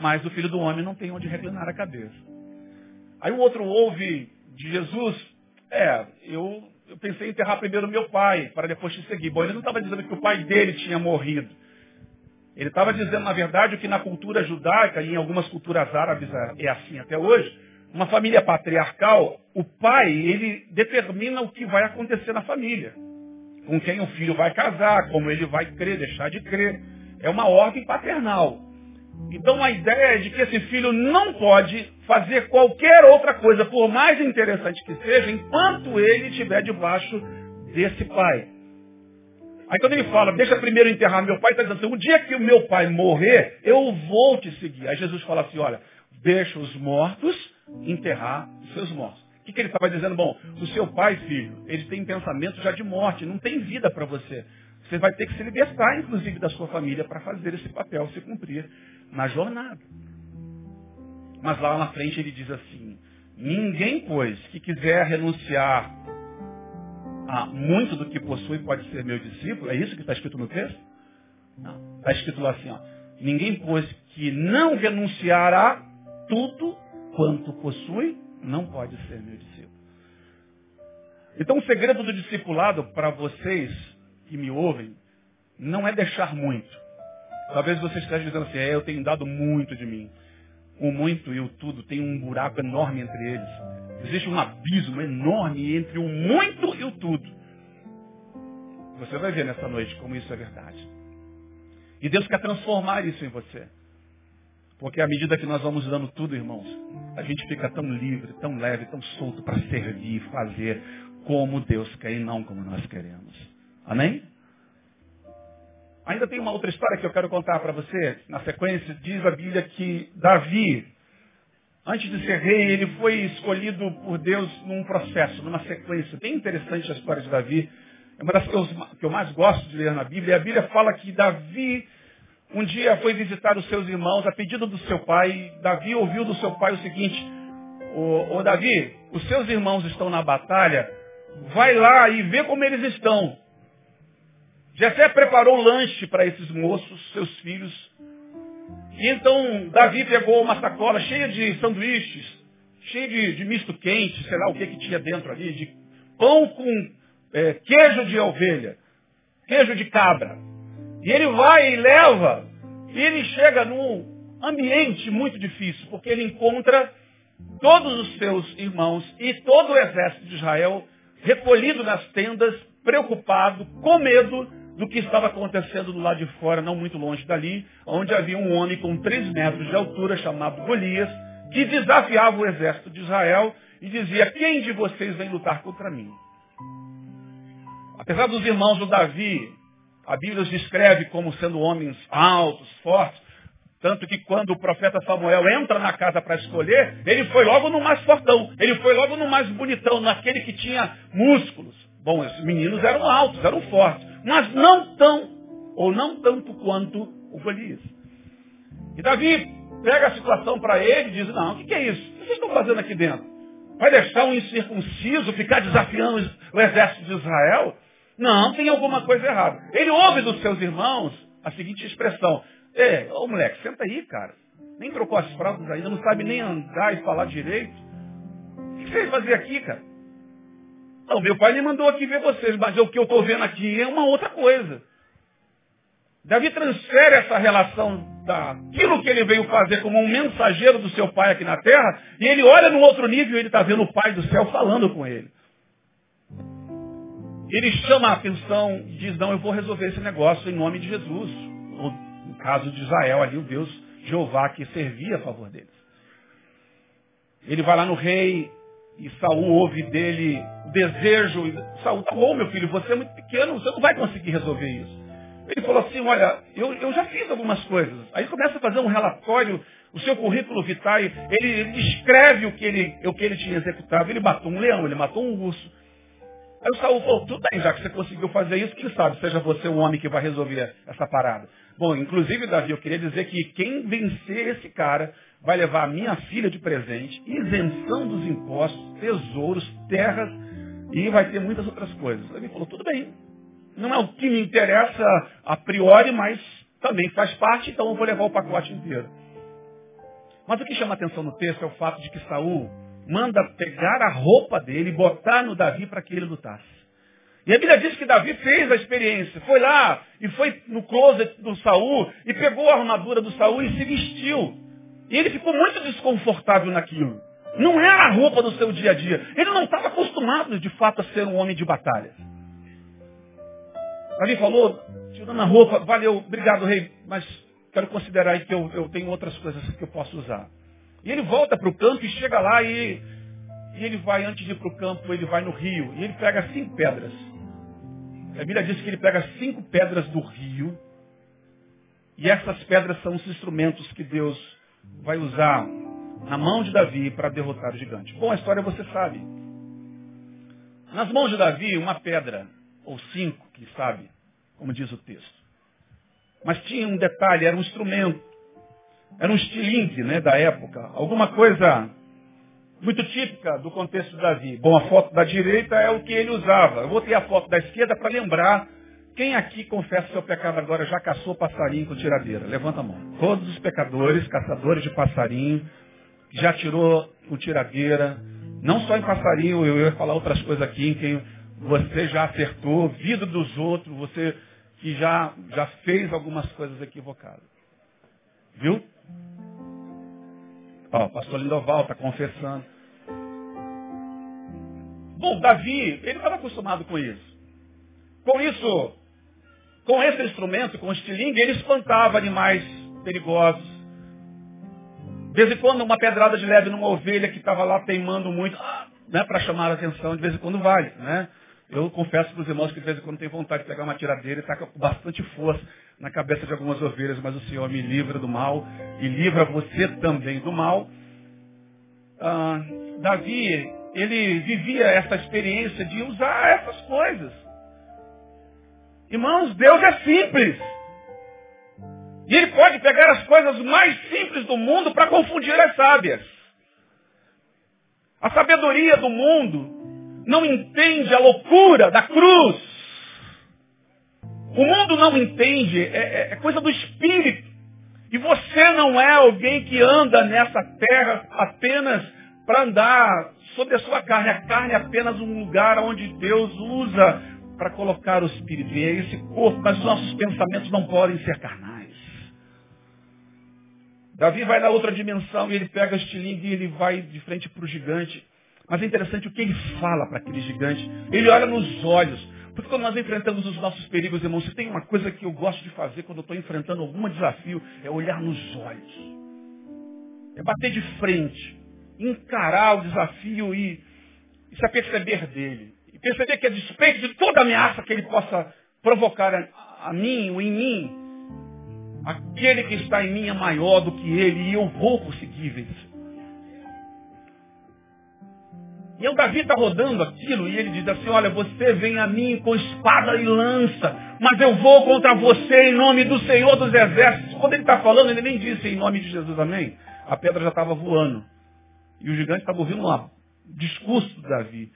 mas o filho do homem não tem onde reclinar a cabeça. Aí o outro ouve de Jesus, é, eu, eu pensei em enterrar primeiro meu pai, para depois te seguir. Bom, ele não estava dizendo que o pai dele tinha morrido. Ele estava dizendo, na verdade, que na cultura judaica e em algumas culturas árabes é, é assim até hoje, uma família patriarcal, o pai, ele determina o que vai acontecer na família. Com quem o filho vai casar, como ele vai crer, deixar de crer. É uma ordem paternal. Então a ideia é de que esse filho não pode fazer qualquer outra coisa, por mais interessante que seja, enquanto ele estiver debaixo desse pai. Aí quando ele fala, deixa primeiro enterrar meu pai, está dizendo assim, o dia que o meu pai morrer, eu vou te seguir. Aí Jesus fala assim, olha, deixa os mortos enterrar os seus mortos. O que, que ele estava dizendo? Bom, o seu pai, filho, ele tem pensamento já de morte, não tem vida para você. Você vai ter que se libertar, inclusive, da sua família para fazer esse papel se cumprir na jornada. Mas lá na frente ele diz assim, ninguém, pois, que quiser renunciar ah, muito do que possui pode ser meu discípulo. É isso que está escrito no texto? Não. Está escrito lá assim, ó. Ninguém, pois, que não renunciar a tudo quanto possui, não pode ser meu discípulo. Então o segredo do discipulado para vocês que me ouvem não é deixar muito. Talvez vocês estejam dizendo assim, é, eu tenho dado muito de mim. O muito e o tudo tem um buraco enorme entre eles. Existe um abismo enorme entre o muito e o tudo. Você vai ver nessa noite como isso é verdade. E Deus quer transformar isso em você. Porque à medida que nós vamos dando tudo, irmãos, a gente fica tão livre, tão leve, tão solto para servir, fazer como Deus quer e não como nós queremos. Amém? Ainda tem uma outra história que eu quero contar para você. Na sequência, diz a Bíblia que Davi, Antes de ser rei, ele foi escolhido por Deus num processo, numa sequência. Bem interessante a história de Davi. É uma das coisas que eu mais gosto de ler na Bíblia. E a Bíblia fala que Davi um dia foi visitar os seus irmãos a pedido do seu pai. Davi ouviu do seu pai o seguinte: Ô, Davi, os seus irmãos estão na batalha, vai lá e vê como eles estão. Jessé preparou lanche para esses moços, seus filhos, e então Davi pegou uma sacola cheia de sanduíches, cheia de, de misto quente, sei lá o que, que tinha dentro ali, de pão com é, queijo de ovelha, queijo de cabra. E ele vai e leva, e ele chega num ambiente muito difícil, porque ele encontra todos os seus irmãos e todo o exército de Israel recolhido nas tendas, preocupado, com medo do que estava acontecendo do lado de fora, não muito longe dali, onde havia um homem com três metros de altura, chamado Golias, que desafiava o exército de Israel e dizia, quem de vocês vem lutar contra mim? Apesar dos irmãos do Davi, a Bíblia os descreve como sendo homens altos, fortes, tanto que quando o profeta Samuel entra na casa para escolher, ele foi logo no mais fortão, ele foi logo no mais bonitão, naquele que tinha músculos. Bom, esses meninos eram altos, eram fortes mas não tão, ou não tanto quanto o Golias. E Davi pega a situação para ele e diz, não, o que, que é isso? O que vocês estão fazendo aqui dentro? Vai deixar um incircunciso ficar desafiando o exército de Israel? Não, tem alguma coisa errada. Ele ouve dos seus irmãos a seguinte expressão. É, ô moleque, senta aí, cara. Nem trocou as fraldas ainda, não sabe nem andar e falar direito. O que você vai fazer aqui, cara? Não, meu pai me mandou aqui ver vocês, mas o que eu estou vendo aqui é uma outra coisa. Davi transfere essa relação daquilo que ele veio fazer como um mensageiro do seu pai aqui na terra, e ele olha no outro nível e ele está vendo o pai do céu falando com ele. Ele chama a atenção diz, não, eu vou resolver esse negócio em nome de Jesus. No caso de Israel, ali o Deus Jeová que servia a favor deles. Ele vai lá no rei, e Saul ouve dele o desejo. Saul, tá bom, meu filho, você é muito pequeno, você não vai conseguir resolver isso. Ele falou assim, olha, eu, eu já fiz algumas coisas. Aí começa a fazer um relatório, o seu currículo vitae, ele, ele escreve o que ele, o que ele tinha executado. Ele matou um leão, ele matou um urso. Aí o Saul falou, tudo bem, já que você conseguiu fazer isso, quem sabe seja você o homem que vai resolver essa parada. Bom, inclusive, Davi, eu queria dizer que quem vencer esse cara vai levar a minha filha de presente, isenção dos impostos, tesouros, terras e vai ter muitas outras coisas. Davi falou, tudo bem. Não é o que me interessa a priori, mas também faz parte, então eu vou levar o pacote inteiro. Mas o que chama atenção no texto é o fato de que Saul manda pegar a roupa dele e botar no Davi para que ele lutasse. E a Bíblia diz que Davi fez a experiência, foi lá e foi no closet do Saul e pegou a armadura do Saul e se vestiu. E ele ficou muito desconfortável naquilo. Não era a roupa do seu dia a dia. Ele não estava acostumado, de fato, a ser um homem de batalha. Davi falou, tirando a roupa, valeu, obrigado, rei, mas quero considerar que eu, eu tenho outras coisas que eu posso usar. E ele volta para o campo e chega lá e, e ele vai, antes de ir para o campo, ele vai no rio e ele pega cinco pedras. A Bíblia diz que ele pega cinco pedras do rio e essas pedras são os instrumentos que Deus vai usar na mão de Davi para derrotar o gigante. Bom, a história você sabe. Nas mãos de Davi, uma pedra, ou cinco, que sabe, como diz o texto. Mas tinha um detalhe, era um instrumento. Era um estilingue né, da época. Alguma coisa muito típica do contexto de Davi. Bom, a foto da direita é o que ele usava. Eu vou ter a foto da esquerda para lembrar quem aqui confessa seu pecado agora já caçou passarinho com tiradeira? Levanta a mão. Todos os pecadores, caçadores de passarinho, já tirou com tiradeira, não só em passarinho, eu ia falar outras coisas aqui em quem você já acertou, vida dos outros, você que já, já fez algumas coisas equivocadas. Viu? Ó, o pastor Lindoval está confessando. Bom, Davi, ele estava acostumado com isso. Com isso, com esse instrumento, com o estilingue, ele espantava animais perigosos. De vez em quando, uma pedrada de leve numa ovelha que estava lá teimando muito, né, para chamar a atenção, de vez em quando vale. Né? Eu confesso para os irmãos que de vez em quando tem vontade de pegar uma tiradeira e taca com bastante força na cabeça de algumas ovelhas, mas o Senhor me livra do mal e livra você também do mal. Ah, Davi, ele vivia essa experiência de usar essas coisas. Irmãos, Deus é simples. E Ele pode pegar as coisas mais simples do mundo para confundir as sábias. A sabedoria do mundo não entende a loucura da cruz. O mundo não entende, é, é, é coisa do espírito. E você não é alguém que anda nessa terra apenas para andar sobre a sua carne. A carne é apenas um lugar onde Deus usa para colocar o Espírito. E é esse corpo, mas os nossos pensamentos não podem ser carnais. Davi vai na outra dimensão e ele pega o estilingue e ele vai de frente para o gigante. Mas é interessante o que ele fala para aquele gigante. Ele olha nos olhos. Porque quando nós enfrentamos os nossos perigos, irmãos, se tem uma coisa que eu gosto de fazer quando estou enfrentando algum desafio, é olhar nos olhos. É bater de frente. Encarar o desafio e, e se aperceber dele. E perceber que a despeito de toda ameaça que ele possa provocar a, a mim ou em mim, aquele que está em mim é maior do que ele e eu vou conseguir vencer. E o Davi está rodando aquilo e ele diz assim, olha, você vem a mim com espada e lança, mas eu vou contra você em nome do Senhor dos Exércitos. Quando ele está falando, ele nem disse em nome de Jesus, amém? A pedra já estava voando. E o gigante estava ouvindo um discurso do Davi.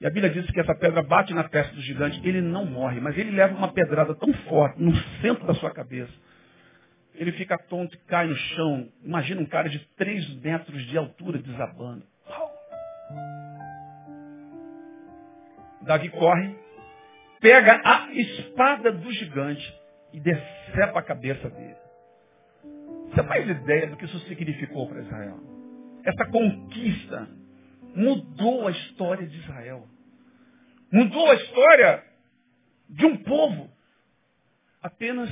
E a Bíblia diz que essa pedra bate na testa do gigante, ele não morre, mas ele leva uma pedrada tão forte no centro da sua cabeça. Ele fica tonto e cai no chão. Imagina um cara de 3 metros de altura desabando. Davi corre, pega a espada do gigante e decepa a cabeça dele. Você faz ideia do que isso significou para Israel? Essa conquista mudou a história de Israel. Mudou a história de um povo apenas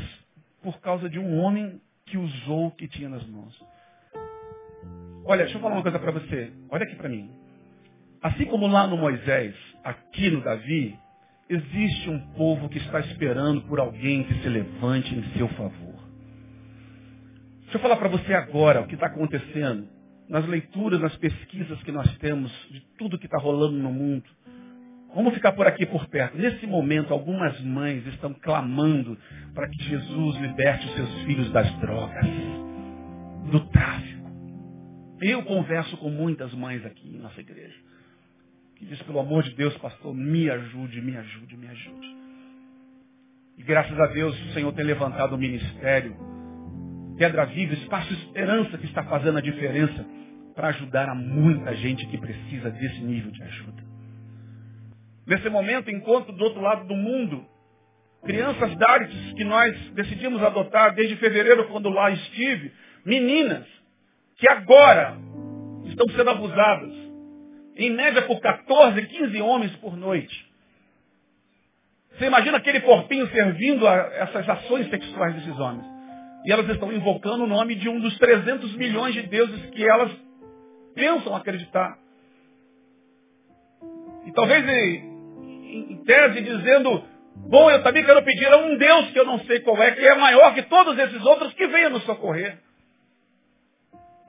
por causa de um homem que usou o que tinha nas mãos. Olha, deixa eu falar uma coisa para você. Olha aqui para mim. Assim como lá no Moisés, aqui no Davi, existe um povo que está esperando por alguém que se levante em seu favor. Deixa eu falar para você agora o que está acontecendo nas leituras, nas pesquisas que nós temos de tudo que está rolando no mundo. Vamos ficar por aqui por perto. Nesse momento, algumas mães estão clamando para que Jesus liberte os seus filhos das drogas, do tráfico. Eu converso com muitas mães aqui em nossa igreja. Que diz, pelo amor de Deus, pastor, me ajude, me ajude, me ajude. E graças a Deus o Senhor tem levantado o ministério. Pedra Viva, Espaço Esperança que está fazendo a diferença para ajudar a muita gente que precisa desse nível de ajuda. Nesse momento, encontro do outro lado do mundo, crianças Darites que nós decidimos adotar desde fevereiro, quando lá estive, meninas que agora estão sendo abusadas, em média por 14, 15 homens por noite. Você imagina aquele corpinho servindo a essas ações sexuais desses homens. E elas estão invocando o nome de um dos 300 milhões de deuses que elas pensam acreditar. E talvez em tese dizendo, bom, eu também quero pedir a um Deus que eu não sei qual é, que é maior que todos esses outros, que venha nos socorrer.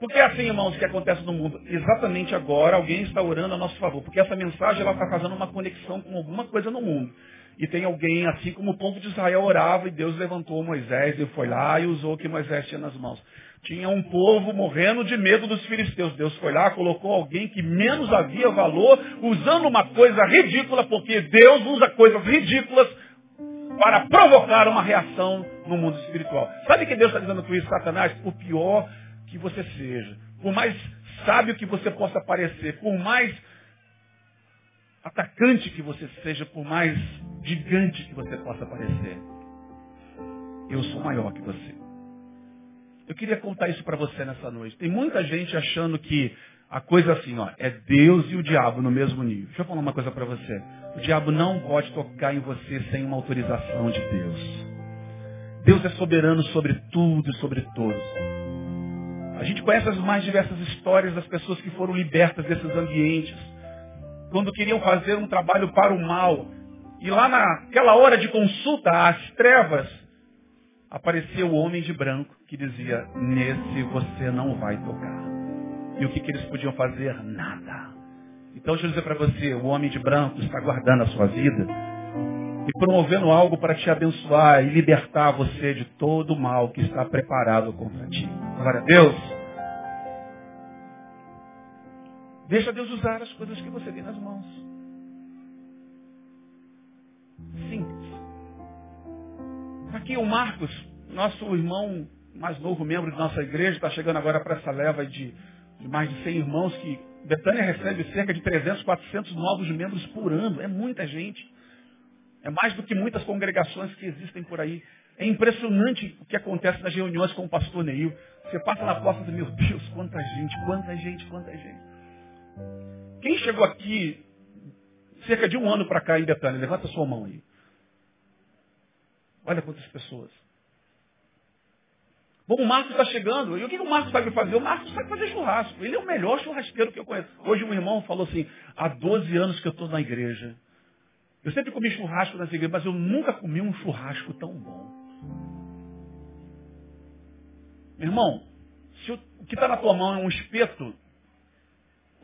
Porque é assim, irmãos, que acontece no mundo. Exatamente agora alguém está orando a nosso favor. Porque essa mensagem está fazendo uma conexão com alguma coisa no mundo. E tem alguém, assim como o povo de Israel orava, e Deus levantou Moisés e foi lá e usou o que Moisés tinha nas mãos. Tinha um povo morrendo de medo dos filisteus. Deus foi lá, colocou alguém que menos havia valor, usando uma coisa ridícula, porque Deus usa coisas ridículas para provocar uma reação no mundo espiritual. Sabe que Deus está dizendo com isso, Satanás? Por pior que você seja, por mais sábio que você possa parecer, por mais atacante que você seja, por mais gigante que você possa parecer, eu sou maior que você. Eu queria contar isso para você nessa noite. Tem muita gente achando que a coisa assim, ó, é Deus e o diabo no mesmo nível. Deixa eu falar uma coisa para você. O diabo não pode tocar em você sem uma autorização de Deus. Deus é soberano sobre tudo e sobre todos. A gente conhece as mais diversas histórias das pessoas que foram libertas desses ambientes. Quando queriam fazer um trabalho para o mal. E lá naquela hora de consulta às trevas, apareceu o homem de branco que dizia, nesse você não vai tocar. E o que, que eles podiam fazer? Nada. Então deixa eu dizer para você, o homem de branco está guardando a sua vida e promovendo algo para te abençoar e libertar você de todo o mal que está preparado contra ti. Glória a Deus. Deixa Deus usar as coisas que você tem nas mãos. Simples. Aqui o Marcos, nosso irmão mais novo membro de nossa igreja, está chegando agora para essa leva de, de mais de 100 irmãos que Betânia recebe cerca de 300, 400 novos membros por ano. É muita gente. É mais do que muitas congregações que existem por aí. É impressionante o que acontece nas reuniões com o pastor Neil. Você passa na porta e meu Deus, quanta gente, quanta gente, quanta gente. Quem chegou aqui cerca de um ano para cá em Betânia? Levanta sua mão aí. Olha quantas pessoas. Bom, o Marcos está chegando. E o que o Marcos sabe fazer? O Marcos sabe fazer churrasco. Ele é o melhor churrasqueiro que eu conheço. Hoje um irmão falou assim, há 12 anos que eu estou na igreja. Eu sempre comi churrasco nessa igreja, mas eu nunca comi um churrasco tão bom. Irmão, se o que está na tua mão é um espeto,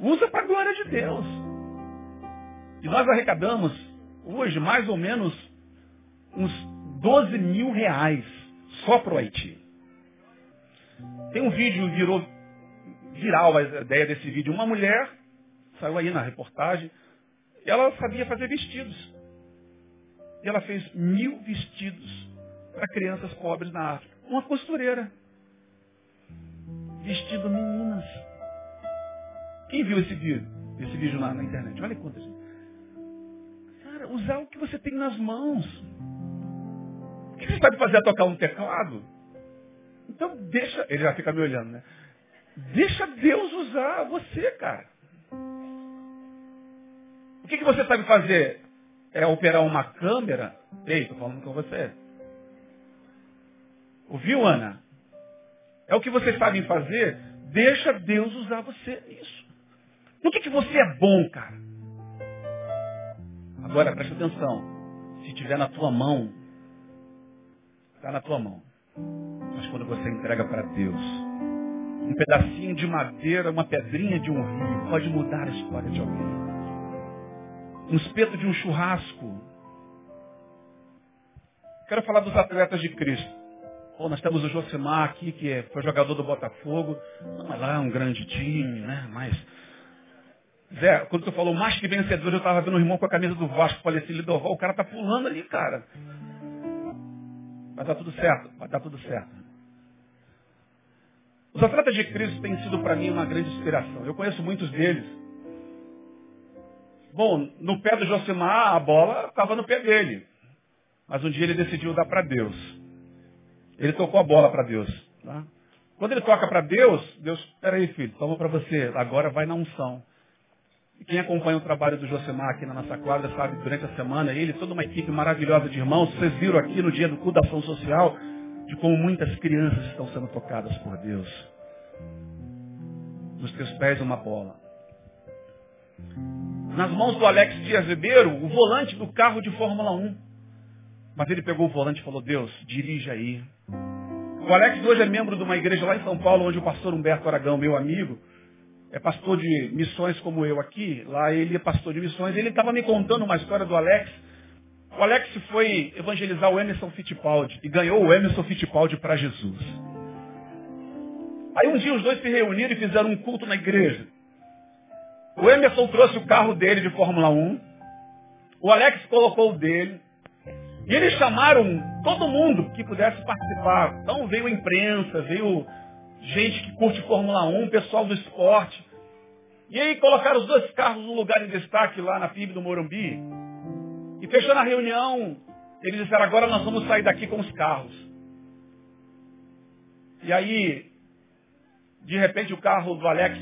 usa para a glória de Deus. E nós arrecadamos hoje mais ou menos uns 12 mil reais só para o Haiti. Tem um vídeo, virou viral a ideia desse vídeo. Uma mulher, saiu aí na reportagem, ela sabia fazer vestidos. E ela fez mil vestidos para crianças pobres na África. Uma costureira. Vestido meninas. Quem viu esse vídeo? Esse vídeo na, na internet? Olha quantas. Cara, usar o que você tem nas mãos. O que você sabe fazer a tocar um teclado? Então deixa. Ele já fica me olhando, né? Deixa Deus usar você, cara. O que, que você sabe fazer? É operar uma câmera? Ei, estou falando com você. Ouviu, Ana? É o que vocês sabem fazer? Deixa Deus usar você. Isso. No que, que você é bom, cara? Agora, presta atenção. Se tiver na tua mão, está na tua mão. Mas quando você entrega para Deus, um pedacinho de madeira, uma pedrinha de um rio, pode mudar a história de alguém. um espeto de um churrasco. Quero falar dos atletas de Cristo. Nós temos o Josemar aqui, que é, foi jogador do Botafogo. Não, mas lá é um grande time, né? Mas. Zé, quando tu falou mais que vencedor, eu estava vendo um irmão com a camisa do Vasco, falei assim, Lidoval, o cara tá pulando ali, cara. Vai dar tudo certo, vai dar tudo certo. Os atletas de Cristo têm sido para mim uma grande inspiração. Eu conheço muitos deles. Bom, no pé do Josimar, a bola estava no pé dele. Mas um dia ele decidiu dar para Deus. Ele tocou a bola para Deus. Tá? Quando ele toca para Deus, Deus, peraí filho, toma para você, agora vai na unção. Quem acompanha o trabalho do Josemar aqui na nossa quadra sabe, durante a semana, ele, toda uma equipe maravilhosa de irmãos, vocês viram aqui no dia do culto da ação social, de como muitas crianças estão sendo tocadas por Deus. Nos teus pés uma bola. Nas mãos do Alex Dias Ribeiro, o volante do carro de Fórmula 1. Mas ele pegou o volante e falou, Deus, dirija aí. O Alex hoje é membro de uma igreja lá em São Paulo, onde o pastor Humberto Aragão, meu amigo, é pastor de missões como eu aqui. Lá ele é pastor de missões. Ele estava me contando uma história do Alex. O Alex foi evangelizar o Emerson Fittipaldi e ganhou o Emerson Fittipaldi para Jesus. Aí um dia os dois se reuniram e fizeram um culto na igreja. O Emerson trouxe o carro dele de Fórmula 1. O Alex colocou o dele. E eles chamaram todo mundo que pudesse participar. Então veio a imprensa, veio gente que curte Fórmula 1, pessoal do esporte. E aí colocaram os dois carros no lugar em destaque lá na PIB do Morumbi. E fechando a reunião, eles disseram, agora nós vamos sair daqui com os carros. E aí, de repente o carro do Alex,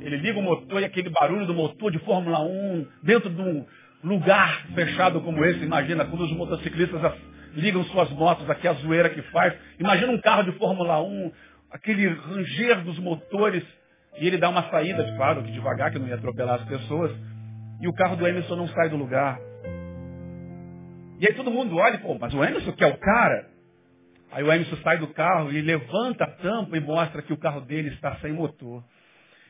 ele liga o motor e aquele barulho do motor de Fórmula 1 dentro de um lugar fechado como esse, imagina, quando os motociclistas ligam suas motos, aqui a zoeira que faz. Imagina um carro de Fórmula 1, aquele ranger dos motores, e ele dá uma saída, claro, que devagar, que não ia atropelar as pessoas, e o carro do Emerson não sai do lugar. E aí todo mundo olha e, mas o Emerson que é o cara? Aí o Emerson sai do carro e levanta a tampa e mostra que o carro dele está sem motor.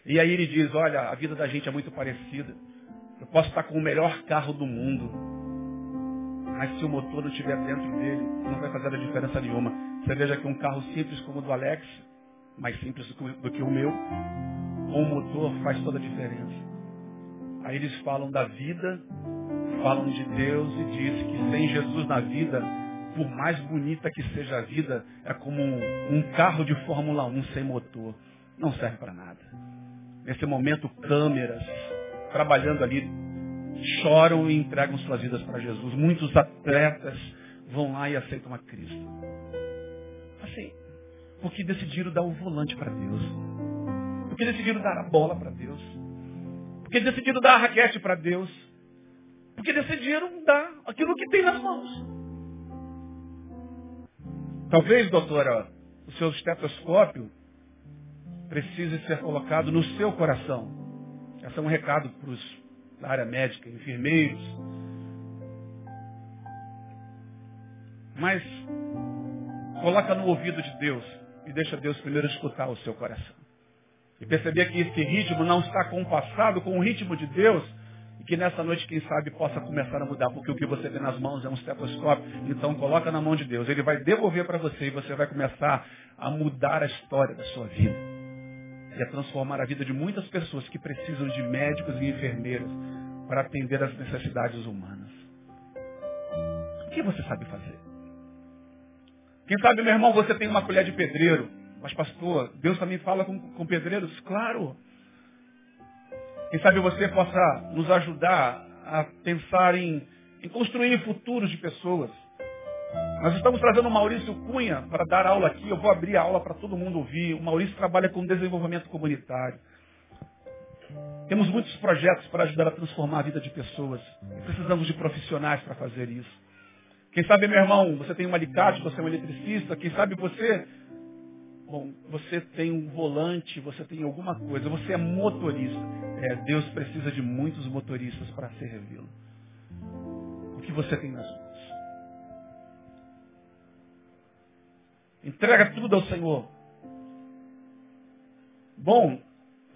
E aí ele diz, olha, a vida da gente é muito parecida. Eu posso estar com o melhor carro do mundo. Mas se o motor não estiver dentro dele, não vai fazer a diferença nenhuma. Você veja que um carro simples como o do Alex, mais simples do que o meu, com o motor faz toda a diferença. Aí eles falam da vida, falam de Deus e diz que sem Jesus na vida, por mais bonita que seja a vida, é como um carro de Fórmula 1 sem motor. Não serve para nada. Nesse momento, câmeras, trabalhando ali, choram e entregam suas vidas para Jesus. Muitos atletas vão lá e aceitam a Cristo. Assim, porque decidiram dar o volante para Deus. Porque decidiram dar a bola para Deus. Porque decidiram dar a raquete para Deus. Porque decidiram dar aquilo que tem nas mãos. Talvez, doutora, o seu estetoscópio precise ser colocado no seu coração. Esse é um recado para os da área médica, enfermeiros. Mas coloca no ouvido de Deus e deixa Deus primeiro escutar o seu coração. E perceber que esse ritmo não está compassado com o ritmo de Deus e que nessa noite, quem sabe, possa começar a mudar, porque o que você tem nas mãos é um estetoscópio. Então coloca na mão de Deus. Ele vai devolver para você e você vai começar a mudar a história da sua vida e a transformar a vida de muitas pessoas que precisam de médicos e enfermeiras para atender às necessidades humanas. O que você sabe fazer? Quem sabe, meu irmão, você tem uma colher de pedreiro. Mas, pastor, Deus também fala com, com pedreiros? Claro. Quem sabe você possa nos ajudar a pensar em, em construir futuros de pessoas. Nós estamos trazendo o Maurício Cunha para dar aula aqui. Eu vou abrir a aula para todo mundo ouvir. O Maurício trabalha com desenvolvimento comunitário. Temos muitos projetos para ajudar a transformar a vida de pessoas. Precisamos de profissionais para fazer isso. Quem sabe, meu irmão, você tem um alicate, você é um eletricista. Quem sabe você, bom, você tem um volante, você tem alguma coisa. Você é motorista. É, Deus precisa de muitos motoristas para servi-lo. O que você tem nas mãos? Entrega tudo ao Senhor. Bom,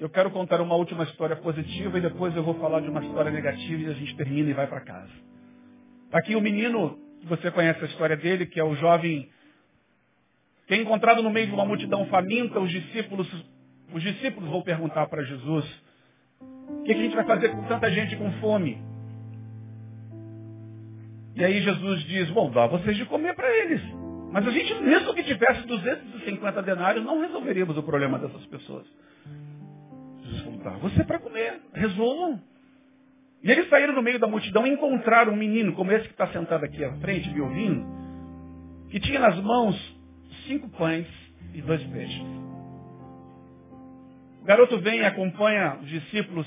eu quero contar uma última história positiva e depois eu vou falar de uma história negativa e a gente termina e vai para casa. Tá aqui o menino, que você conhece a história dele, que é o jovem que é encontrado no meio de uma multidão faminta, os discípulos, os discípulos vão perguntar para Jesus, o que a gente vai fazer com tanta gente com fome? E aí Jesus diz, bom, dá vocês de comer para eles. Mas a gente, mesmo que tivesse 250 denários, não resolveríamos o problema dessas pessoas. Jesus falou, dá você para comer, resolvam. E eles saíram no meio da multidão e encontraram um menino, como esse que está sentado aqui à frente, me ouvindo, que tinha nas mãos cinco pães e dois peixes. O garoto vem e acompanha os discípulos.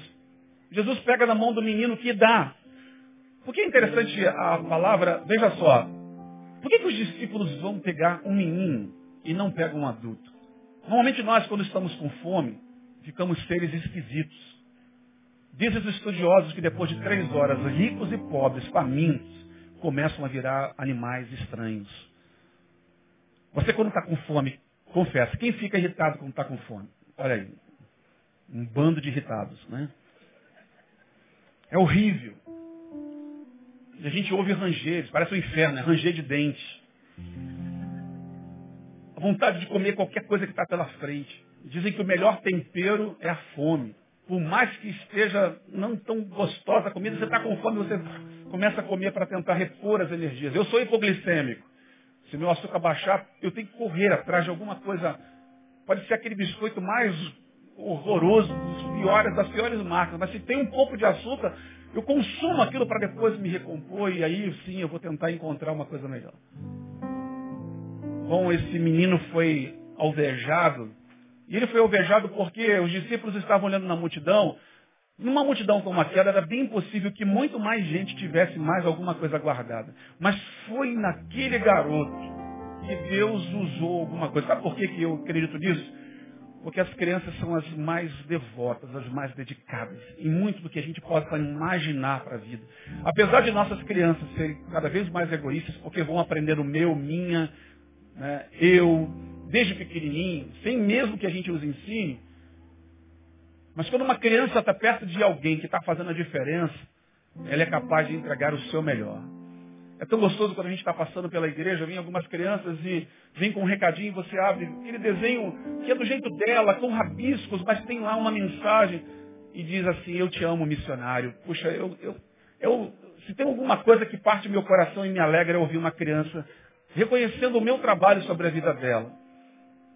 Jesus pega na mão do menino que dá. Por que é interessante a palavra? Veja só. Por que, que os discípulos vão pegar um menino e não pegam um adulto? Normalmente nós, quando estamos com fome, ficamos seres esquisitos. Dizem os estudiosos que depois de três horas, ricos e pobres, famintos, começam a virar animais estranhos. Você quando está com fome, confessa, quem fica irritado quando está com fome? Olha aí, um bando de irritados, né? É horrível. A gente ouve ranger, parece um inferno, né? ranger de dente. A vontade de comer qualquer coisa que está pela frente. Dizem que o melhor tempero é a fome. Por mais que esteja não tão gostosa a comida, você está com fome, você começa a comer para tentar repor as energias. Eu sou hipoglicêmico. Se meu açúcar baixar, eu tenho que correr atrás de alguma coisa. Pode ser aquele biscoito mais horroroso, dos piores, das piores marcas. Mas se tem um pouco de açúcar, eu consumo aquilo para depois me recompor e aí sim eu vou tentar encontrar uma coisa melhor. Bom, esse menino foi alvejado. E ele foi alvejado porque os discípulos estavam olhando na multidão numa multidão como aquela, era bem possível que muito mais gente tivesse mais alguma coisa guardada. Mas foi naquele garoto que Deus usou alguma coisa. Sabe por que, que eu acredito nisso? Porque as crianças são as mais devotas, as mais dedicadas, em muito do que a gente possa imaginar para a vida. Apesar de nossas crianças serem cada vez mais egoístas, porque vão aprender o meu, minha, né, eu, desde pequenininho, sem mesmo que a gente os ensine, mas quando uma criança está perto de alguém que está fazendo a diferença, ela é capaz de entregar o seu melhor. É tão gostoso quando a gente está passando pela igreja, vem algumas crianças e vem com um recadinho, você abre aquele desenho que é do jeito dela, com rabiscos, mas tem lá uma mensagem e diz assim, eu te amo, missionário. Puxa, eu, eu, eu se tem alguma coisa que parte meu coração e me alegra é ouvir uma criança reconhecendo o meu trabalho sobre a vida dela.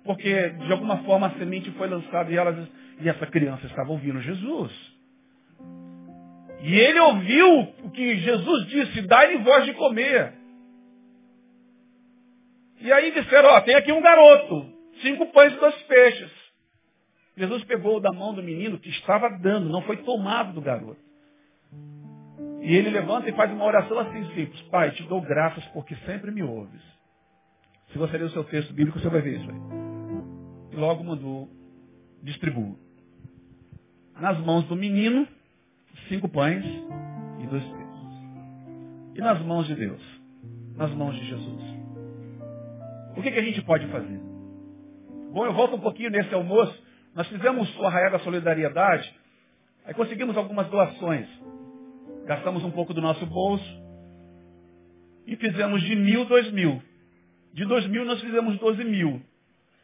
Porque, de alguma forma, a semente foi lançada e, elas, e essa criança estava ouvindo Jesus. E ele ouviu o que Jesus disse, dá-lhe voz de comer. E aí disseram, ó, tem aqui um garoto, cinco pães e dois peixes. Jesus pegou da mão do menino que estava dando, não foi tomado do garoto. E ele levanta e faz uma oração assim simples. Pai, te dou graças porque sempre me ouves. Se você ler o seu texto bíblico, você vai ver isso aí e logo mandou distribuir. Nas mãos do menino, cinco pães e dois peixes. E nas mãos de Deus? Nas mãos de Jesus. O que, que a gente pode fazer? Bom, eu volto um pouquinho nesse almoço. Nós fizemos o Arraial da Solidariedade, aí conseguimos algumas doações. Gastamos um pouco do nosso bolso e fizemos de mil, dois mil. De dois mil nós fizemos doze mil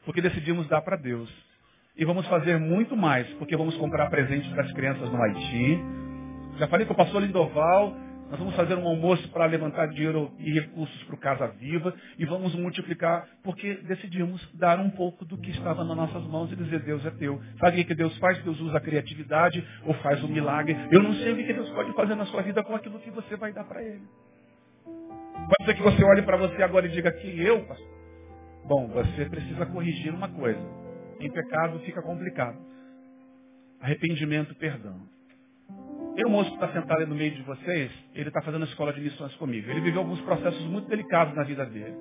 porque decidimos dar para Deus. E vamos fazer muito mais, porque vamos comprar presentes para as crianças no Haiti. Já falei com o pastor Lindoval, nós vamos fazer um almoço para levantar dinheiro e recursos para o Casa Viva e vamos multiplicar, porque decidimos dar um pouco do que estava nas nossas mãos e dizer, Deus é teu. Sabe o que Deus faz? Deus usa a criatividade ou faz um milagre. Eu não sei o que Deus pode fazer na sua vida com aquilo que você vai dar para Ele. Pode ser que você olhe para você agora e diga que eu, pastor, Bom, você precisa corrigir uma coisa. Em pecado fica complicado. Arrependimento, perdão. Tem um moço que está sentado aí no meio de vocês, ele está fazendo a escola de missões comigo. Ele viveu alguns processos muito delicados na vida dele.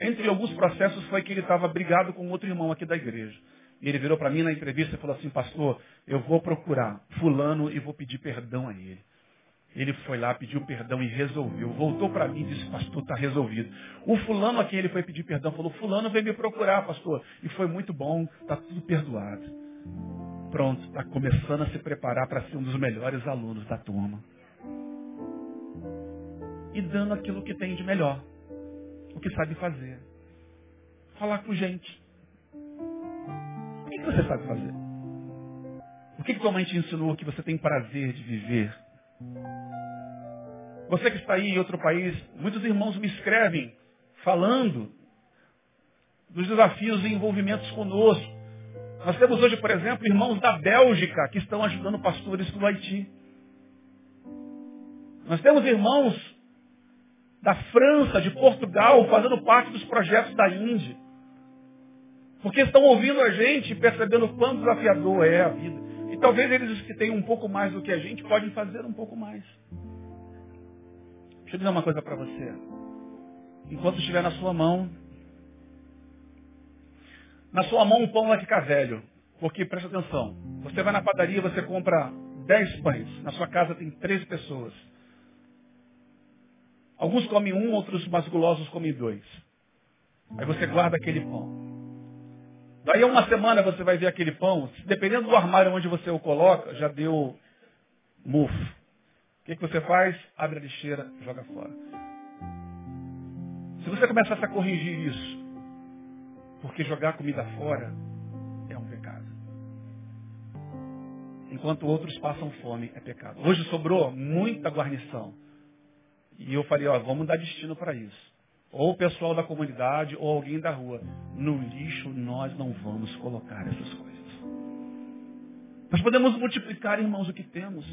Entre alguns processos foi que ele estava brigado com outro irmão aqui da igreja. E ele virou para mim na entrevista e falou assim, pastor, eu vou procurar fulano e vou pedir perdão a ele. Ele foi lá, pediu perdão e resolveu. Voltou para mim e disse, pastor, está resolvido. O fulano a quem ele foi pedir perdão falou, fulano veio me procurar, pastor. E foi muito bom, está tudo perdoado. pronto, está começando a se preparar para ser um dos melhores alunos da turma. E dando aquilo que tem de melhor, o que sabe fazer. Falar com gente. O que você sabe fazer? O que, que tua mãe te ensinou que você tem prazer de viver? Você que está aí em outro país, muitos irmãos me escrevem falando dos desafios e envolvimentos conosco. Nós temos hoje, por exemplo, irmãos da Bélgica que estão ajudando pastores do Haiti. Nós temos irmãos da França, de Portugal, fazendo parte dos projetos da Índia. Porque estão ouvindo a gente e percebendo o quão desafiador é a vida. Talvez eles que têm um pouco mais do que a gente podem fazer um pouco mais. Deixa eu dizer uma coisa para você. Enquanto estiver na sua mão, na sua mão o pão vai ficar velho. Porque, presta atenção, você vai na padaria, você compra 10 pães. Na sua casa tem três pessoas. Alguns comem um, outros mais gulosos comem dois. Aí você guarda aquele pão. Daí a uma semana você vai ver aquele pão, dependendo do armário onde você o coloca, já deu mufo. O que, que você faz? Abre a lixeira, joga fora. Se você começasse a corrigir isso, porque jogar comida fora é um pecado. Enquanto outros passam fome, é pecado. Hoje sobrou muita guarnição. E eu falei, ó, vamos dar destino para isso. Ou o pessoal da comunidade, ou alguém da rua. No lixo nós não vamos colocar essas coisas. Nós podemos multiplicar, irmãos, o que temos.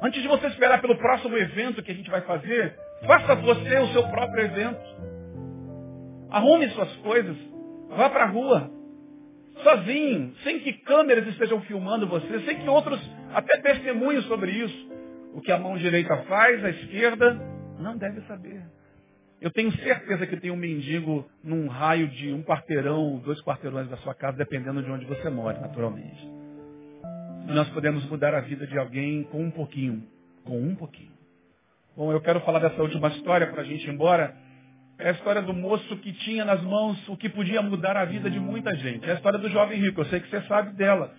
Antes de você esperar pelo próximo evento que a gente vai fazer, faça você o seu próprio evento. Arrume suas coisas. Vá para a rua. Sozinho, sem que câmeras estejam filmando você, sem que outros até testemunhem sobre isso. O que a mão direita faz, a esquerda não deve saber. Eu tenho certeza que tem um mendigo num raio de um quarteirão, dois quarteirões da sua casa, dependendo de onde você mora, naturalmente. Nós podemos mudar a vida de alguém com um pouquinho. Com um pouquinho. Bom, eu quero falar dessa última história para a gente ir embora. É a história do moço que tinha nas mãos o que podia mudar a vida de muita gente. É a história do jovem rico. Eu sei que você sabe dela.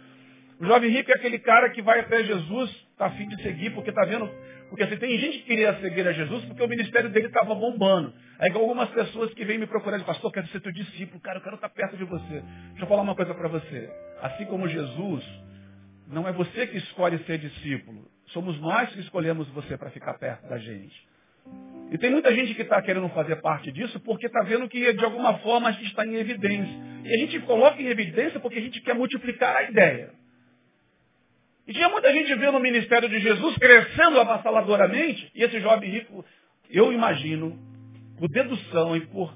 O jovem rico é aquele cara que vai até Jesus, está afim de seguir, porque está vendo. Porque assim, tem gente que queria seguir a Jesus porque o ministério dele estava bombando. Aí algumas pessoas que vêm me procurar, pastor, quero ser teu discípulo, cara, eu quero estar perto de você. Deixa eu falar uma coisa para você. Assim como Jesus, não é você que escolhe ser discípulo. Somos nós que escolhemos você para ficar perto da gente. E tem muita gente que está querendo fazer parte disso porque está vendo que de alguma forma a gente está em evidência. E a gente coloca em evidência porque a gente quer multiplicar a ideia. E tinha muita gente vendo o ministério de Jesus crescendo avassaladoramente, e esse jovem rico, eu imagino, por dedução e por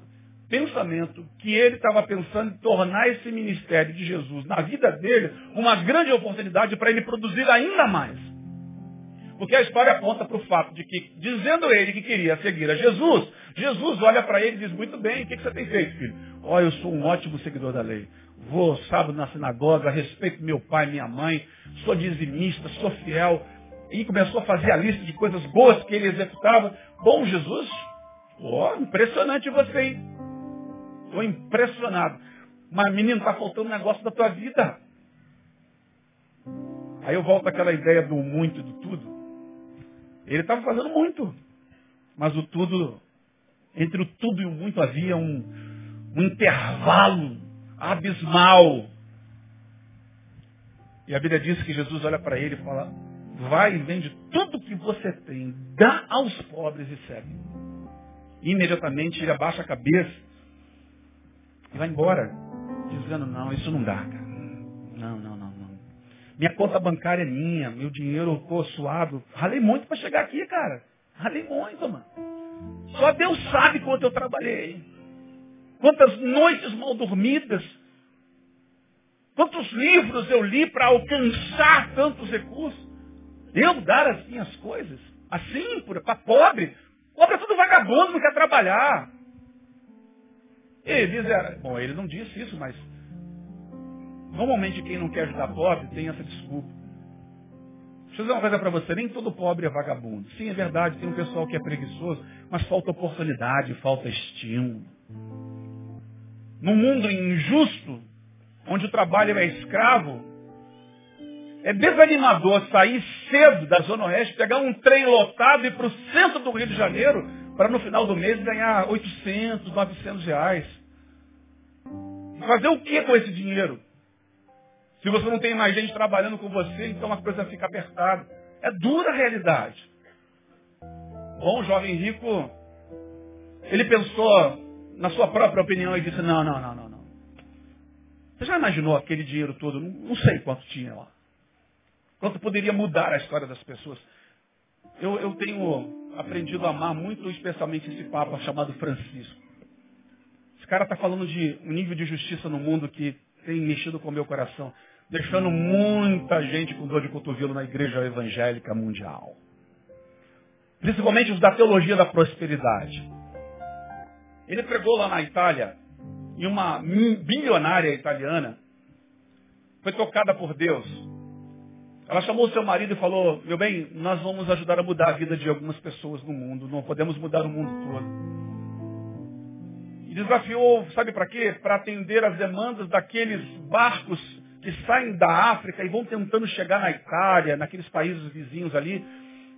pensamento, que ele estava pensando em tornar esse ministério de Jesus na vida dele uma grande oportunidade para ele produzir ainda mais. Porque a história aponta para o fato de que, dizendo ele que queria seguir a Jesus, Jesus olha para ele e diz, muito bem, o que, que você tem feito, filho? Oh, eu sou um ótimo seguidor da lei vou sábado na sinagoga, respeito meu pai minha mãe, sou dizimista, sou fiel. E começou a fazer a lista de coisas boas que ele executava. Bom, Jesus, ó, impressionante você, hein? Estou impressionado. Mas, menino, está faltando um negócio da tua vida. Aí eu volto àquela ideia do muito e do tudo. Ele estava fazendo muito. Mas o tudo, entre o tudo e o muito havia um, um intervalo abismal. E a Bíblia diz que Jesus olha para ele e fala, vai e vende tudo que você tem, dá aos pobres e segue. imediatamente ele abaixa a cabeça e vai embora, dizendo, não, isso não dá, cara. Não, não, não, não. Minha conta bancária é minha, meu dinheiro ficou suado. Ralei muito para chegar aqui, cara. Ralei muito, mano. Só Deus sabe quanto eu trabalhei. Quantas noites mal dormidas. Quantos livros eu li para alcançar tantos recursos. Eu dar assim as coisas. Assim, para pobre. Pobre é tudo vagabundo, não quer trabalhar. Ele era. Bom, ele não disse isso, mas. Normalmente quem não quer ajudar pobre tem essa desculpa. Deixa eu dizer uma coisa para você, nem todo pobre é vagabundo. Sim, é verdade, tem um pessoal que é preguiçoso, mas falta oportunidade, falta estímulo. Num mundo injusto, onde o trabalho é escravo, É desanimador sair cedo da Zona Oeste, pegar um trem lotado e ir para o centro do Rio de Janeiro para no final do mês ganhar 800, 900 reais. Fazer o que com esse dinheiro? Se você não tem mais gente trabalhando com você, então a coisa fica apertada. É dura a realidade. Bom, jovem rico, ele pensou na sua própria opinião e disse, não, não, não, não, não. Você já imaginou aquele dinheiro todo? Não, não sei quanto tinha lá. Quanto poderia mudar a história das pessoas. Eu, eu tenho aprendido a amar muito, especialmente esse Papa chamado Francisco. Esse cara está falando de um nível de justiça no mundo que tem mexido com o meu coração deixando muita gente com dor de cotovelo na igreja evangélica mundial. Principalmente os da teologia da prosperidade. Ele pregou lá na Itália, e uma bilionária italiana foi tocada por Deus. Ela chamou seu marido e falou, meu bem, nós vamos ajudar a mudar a vida de algumas pessoas no mundo, não podemos mudar o mundo todo. E desafiou, sabe para quê? Para atender as demandas daqueles barcos que saem da África e vão tentando chegar na Itália, naqueles países vizinhos ali,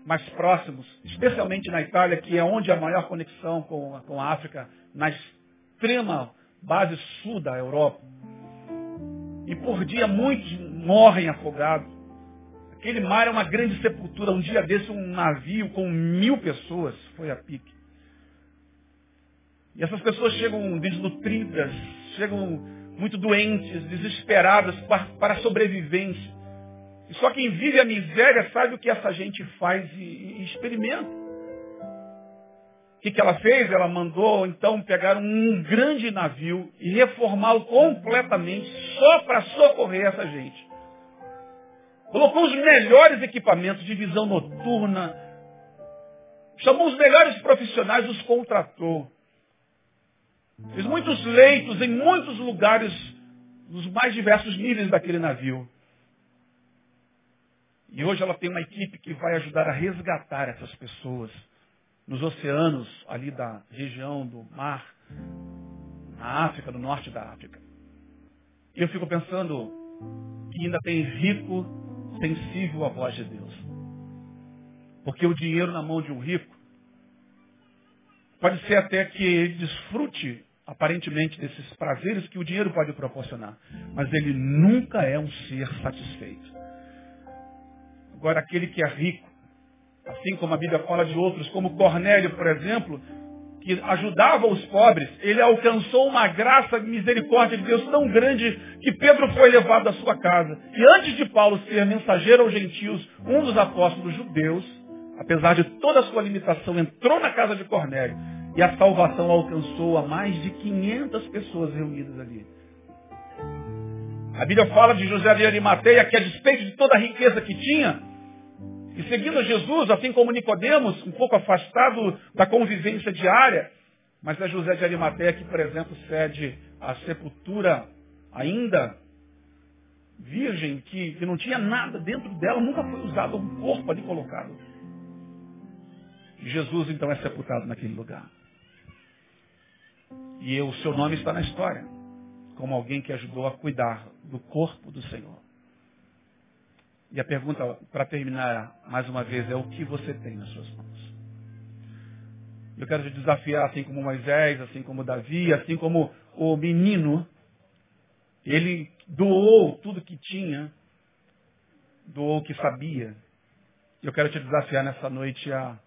mais próximos, especialmente na Itália, que é onde a maior conexão com, com a África, na extrema base sul da Europa. E por dia muitos morrem afogados. Aquele mar é uma grande sepultura. Um dia desse, um navio com mil pessoas foi a pique. E essas pessoas chegam desnutridas, chegam muito doentes, desesperadas para a sobrevivência. E só quem vive a miséria sabe o que essa gente faz e, e experimenta. Que, que ela fez? Ela mandou então pegar um grande navio e reformá-lo completamente só para socorrer essa gente. Colocou os melhores equipamentos de visão noturna, chamou os melhores profissionais, os contratou. Fiz muitos leitos em muitos lugares, nos mais diversos níveis daquele navio. E hoje ela tem uma equipe que vai ajudar a resgatar essas pessoas nos oceanos ali da região do mar, na África, no norte da África. E eu fico pensando que ainda tem rico sensível à voz de Deus. Porque o dinheiro na mão de um rico Pode ser até que ele desfrute, aparentemente, desses prazeres que o dinheiro pode proporcionar. Mas ele nunca é um ser satisfeito. Agora, aquele que é rico, assim como a Bíblia fala de outros, como Cornélio, por exemplo, que ajudava os pobres, ele alcançou uma graça e misericórdia de Deus tão grande que Pedro foi levado à sua casa. E antes de Paulo ser mensageiro aos gentios, um dos apóstolos judeus, apesar de toda a sua limitação, entrou na casa de Cornélio e a salvação alcançou a mais de 500 pessoas reunidas ali. A Bíblia fala de José de Arimateia que a despeito de toda a riqueza que tinha, e seguindo Jesus, assim como Nicodemos, um pouco afastado da convivência diária, mas é José de Arimateia que, por exemplo, cede a sepultura ainda virgem, que, que não tinha nada dentro dela, nunca foi usado um corpo ali colocado. Jesus então é sepultado naquele lugar. E o seu nome está na história, como alguém que ajudou a cuidar do corpo do Senhor. E a pergunta, para terminar mais uma vez, é o que você tem nas suas mãos? Eu quero te desafiar, assim como Moisés, assim como Davi, assim como o menino, ele doou tudo que tinha, doou o que sabia. Eu quero te desafiar nessa noite a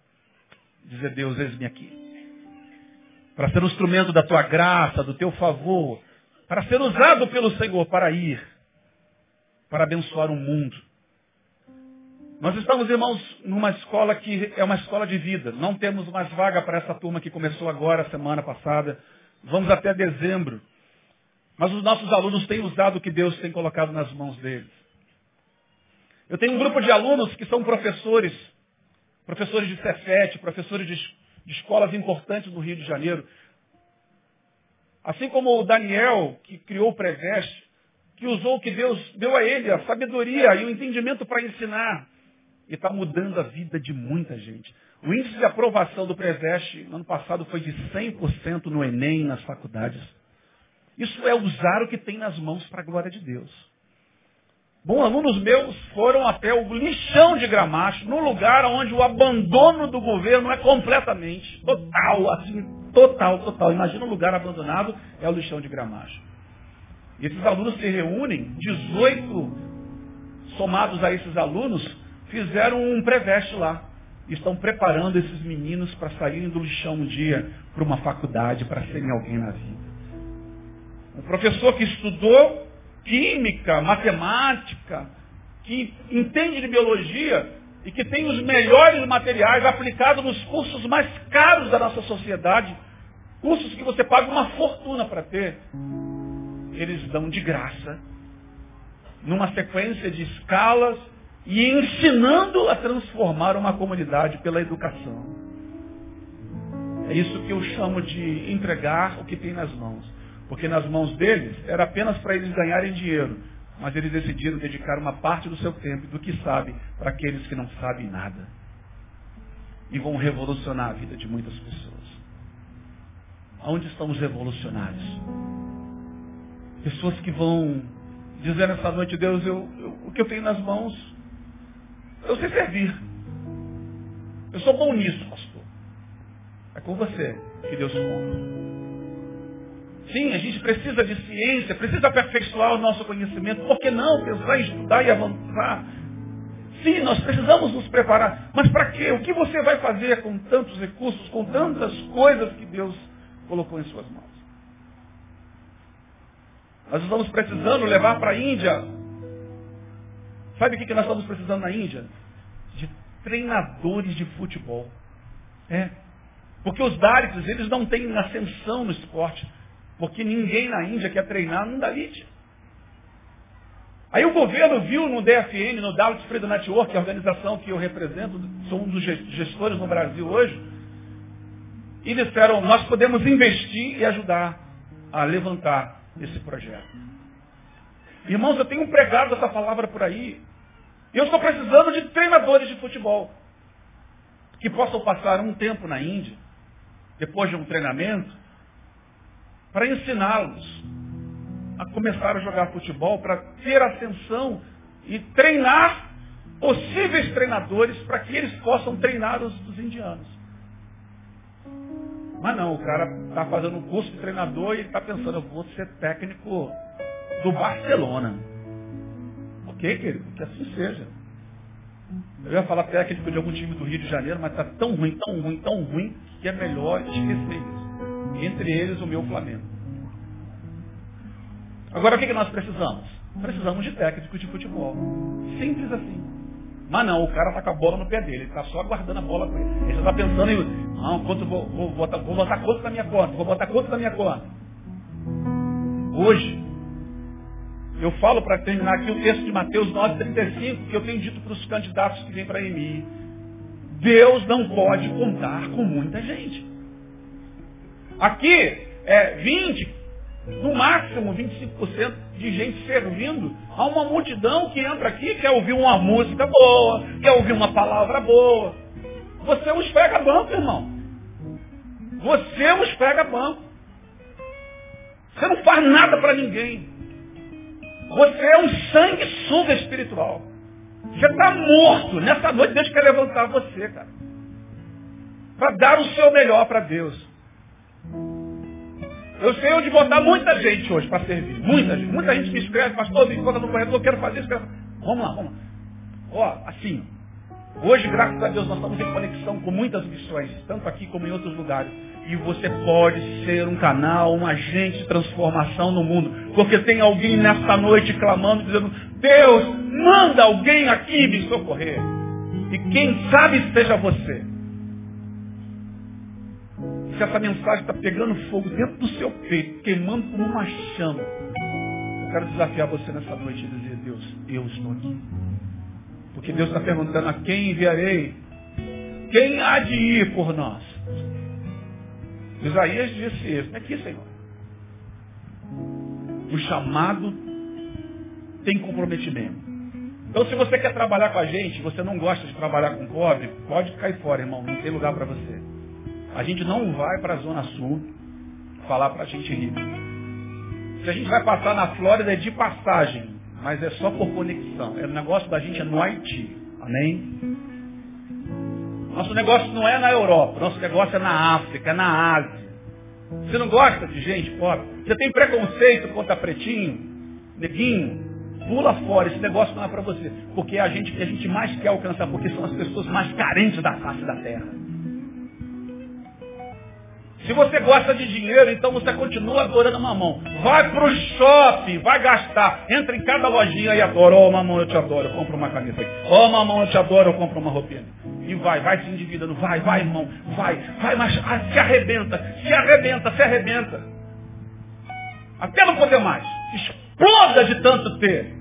dizer, Deus, eis-me aqui. Para ser um instrumento da tua graça, do teu favor, para ser usado pelo Senhor para ir, para abençoar o mundo. Nós estamos, irmãos, numa escola que é uma escola de vida. Não temos mais vaga para essa turma que começou agora, semana passada. Vamos até dezembro. Mas os nossos alunos têm usado o que Deus tem colocado nas mãos deles. Eu tenho um grupo de alunos que são professores professores de Cefete, professores de, de escolas importantes do Rio de Janeiro. Assim como o Daniel, que criou o Preveste, que usou o que Deus deu a ele, a sabedoria e o entendimento para ensinar. E está mudando a vida de muita gente. O índice de aprovação do Preveste no ano passado foi de 100% no Enem, nas faculdades. Isso é usar o que tem nas mãos para a glória de Deus. Bom, alunos meus foram até o lixão de Gramacho, no lugar onde o abandono do governo é completamente, total, assim, total, total. Imagina um lugar abandonado, é o lixão de Gramacho. E esses alunos se reúnem, 18 somados a esses alunos, fizeram um pré-veste lá. Estão preparando esses meninos para saírem do lixão um dia para uma faculdade, para serem alguém na vida. Um professor que estudou química, matemática, que entende de biologia e que tem os melhores materiais aplicados nos cursos mais caros da nossa sociedade, cursos que você paga uma fortuna para ter, eles dão de graça, numa sequência de escalas e ensinando a transformar uma comunidade pela educação. É isso que eu chamo de entregar o que tem nas mãos. Porque nas mãos deles era apenas para eles ganharem dinheiro. Mas eles decidiram dedicar uma parte do seu tempo do que sabem para aqueles que não sabem nada. E vão revolucionar a vida de muitas pessoas. Aonde estão os revolucionários? Pessoas que vão dizer nessa noite, Deus, eu, eu, o que eu tenho nas mãos, eu sei servir. Eu sou bom nisso, pastor. É com você que Deus conta. Sim, a gente precisa de ciência, precisa aperfeiçoar o nosso conhecimento. Por que não pensar em estudar e avançar? Sim, nós precisamos nos preparar. Mas para quê? O que você vai fazer com tantos recursos, com tantas coisas que Deus colocou em suas mãos? Nós estamos precisando levar para a Índia. Sabe o que nós estamos precisando na Índia? De treinadores de futebol. É. Porque os Dalits, eles não têm ascensão no esporte. Porque ninguém na Índia quer treinar num Dalit. Aí o governo viu no DFN, no Dalit Freedom Network, a organização que eu represento, sou um dos gestores no Brasil hoje, e disseram, nós podemos investir e ajudar a levantar esse projeto. Irmãos, eu tenho pregado essa palavra por aí. Eu estou precisando de treinadores de futebol que possam passar um tempo na Índia, depois de um treinamento, para ensiná-los a começar a jogar futebol, para ter ascensão e treinar possíveis treinadores para que eles possam treinar os, os indianos. Mas não, o cara está fazendo um curso de treinador e está pensando, eu vou ser técnico do Barcelona. Ok, querido? Que assim seja. Eu ia falar técnico de algum time do Rio de Janeiro, mas está tão ruim, tão ruim, tão ruim, que é melhor esquecer isso. Entre eles o meu Flamengo. Agora o que, que nós precisamos? Precisamos de técnico de futebol. Simples assim. Mas não, o cara está com a bola no pé dele, ele está só aguardando a bola com ele. Ele já está pensando em, não, quanto vou, vou, botar, vou botar quanto na minha conta, vou botar quanto na minha conta. Hoje, eu falo para terminar aqui o texto de Mateus 9,35, que eu tenho dito para os candidatos que vêm para a EMI. Deus não pode contar com muita gente. Aqui é 20, no máximo 25% de gente servindo a uma multidão que entra aqui quer ouvir uma música boa, quer ouvir uma palavra boa. Você os pega banco, irmão. Você os pega banco. Você não faz nada para ninguém. Você é um sanguessuga espiritual. Você está morto. Nessa noite Deus quer levantar você, cara. Para dar o seu melhor para Deus. Eu sei onde botar muita gente hoje para servir. Muita gente. Muita gente me escreve, pastor, me conta no corredor, eu quero fazer isso. Quero... Vamos lá, vamos lá. Ó, assim, hoje, graças a Deus, nós estamos em conexão com muitas missões, tanto aqui como em outros lugares. E você pode ser um canal, um agente de transformação no mundo. Porque tem alguém nesta noite clamando, dizendo, Deus, manda alguém aqui me socorrer. E quem sabe seja você se essa mensagem está pegando fogo dentro do seu peito, queimando como uma chama, eu quero desafiar você nessa noite e dizer, Deus, eu estou aqui. Porque Deus está perguntando a quem enviarei? Quem há de ir por nós? Isaías disse isso. Aqui, Senhor. O chamado tem comprometimento. Então, se você quer trabalhar com a gente, você não gosta de trabalhar com pobre, pode cair fora, irmão. Não tem lugar para você. A gente não vai para a Zona Sul falar para a gente rica. Se a gente vai passar na Flórida é de passagem. mas é só por conexão. É, o negócio da gente é no Haiti. Amém? Nosso negócio não é na Europa, nosso negócio é na África, é na Ásia. Você não gosta de gente pobre? Você tem preconceito contra pretinho, neguinho? Pula fora, esse negócio não é para você. Porque é a gente que a gente mais quer alcançar, porque são as pessoas mais carentes da face da terra. Se você gosta de dinheiro, então você continua adorando mamão. Vai para o shopping, vai gastar. Entra em cada lojinha e adora. Oh, mamão, eu te adoro, eu compro uma camisa aqui. Oh, mamão, eu te adoro, eu compro uma roupinha. E vai, vai se endividando. Vai, vai, irmão. Vai, vai, mas se arrebenta, se arrebenta, se arrebenta. Até não poder mais. Exploda de tanto ter.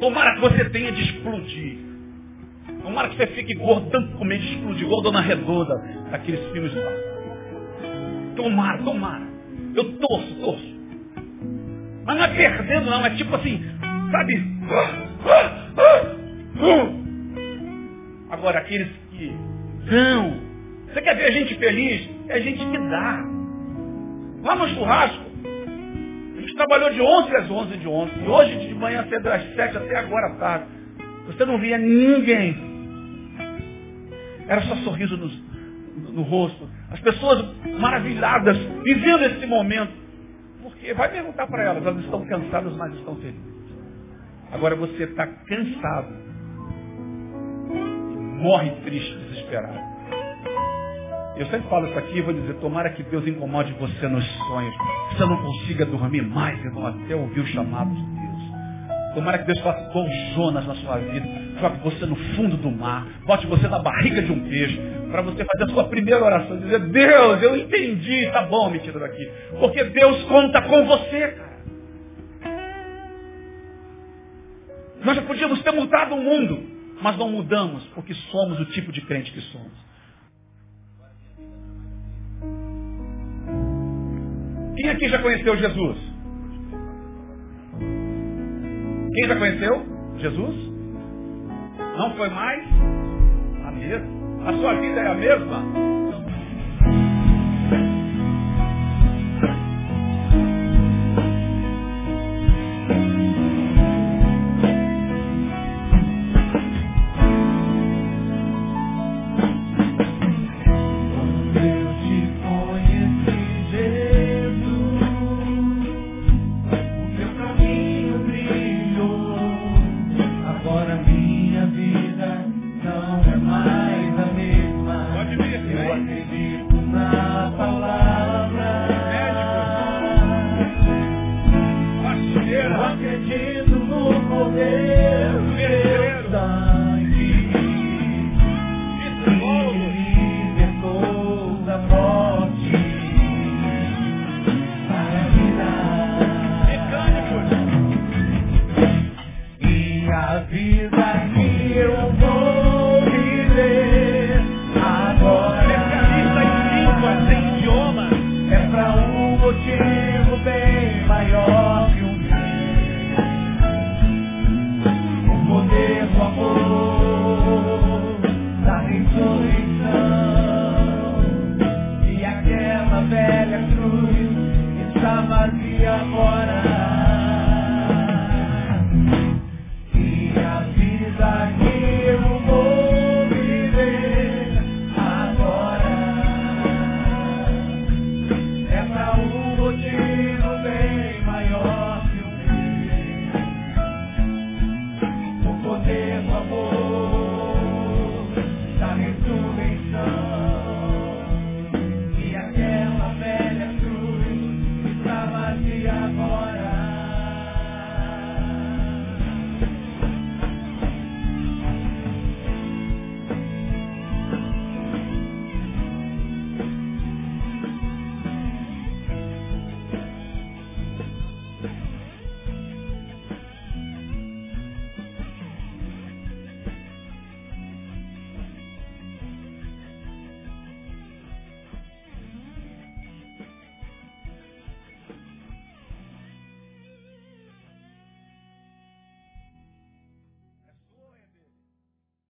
Tomara que você tenha de explodir. Tomara que você fique gordo, tanto comer de explodir, gordona redonda, daqueles filmes lá. Tomara, tomara. Eu torço, torço. Mas não é perdendo não, é tipo assim, sabe? Agora, aqueles que dão. Você quer ver gente feliz? É gente que dá. Lá no churrasco, a gente trabalhou de 11 às 11 de ontem. E hoje de manhã cedo às 7 até agora à tarde. Você não via ninguém. Era só sorriso nos, no rosto. As pessoas maravilhadas, vivendo esse momento. Porque vai perguntar para elas, elas estão cansadas, mas estão felizes. Agora você está cansado. Morre triste, desesperado. Eu sempre falo isso aqui, vou dizer, tomara que Deus incomode você nos sonhos. Que você não consiga dormir mais, irmão, até ouvir o chamado de Deus. Tomara que Deus faça bom Jonas na sua vida. Jogue você no fundo do mar. Bote você na barriga de um peixe. Para você fazer a sua primeira oração. Dizer, Deus, eu entendi. Tá bom, me tira daqui. Porque Deus conta com você, cara. Nós já podíamos ter mudado o mundo. Mas não mudamos porque somos o tipo de crente que somos. Quem aqui já conheceu Jesus? Quem já conheceu Jesus? Não foi mais a mesma. A sua vida é a mesma?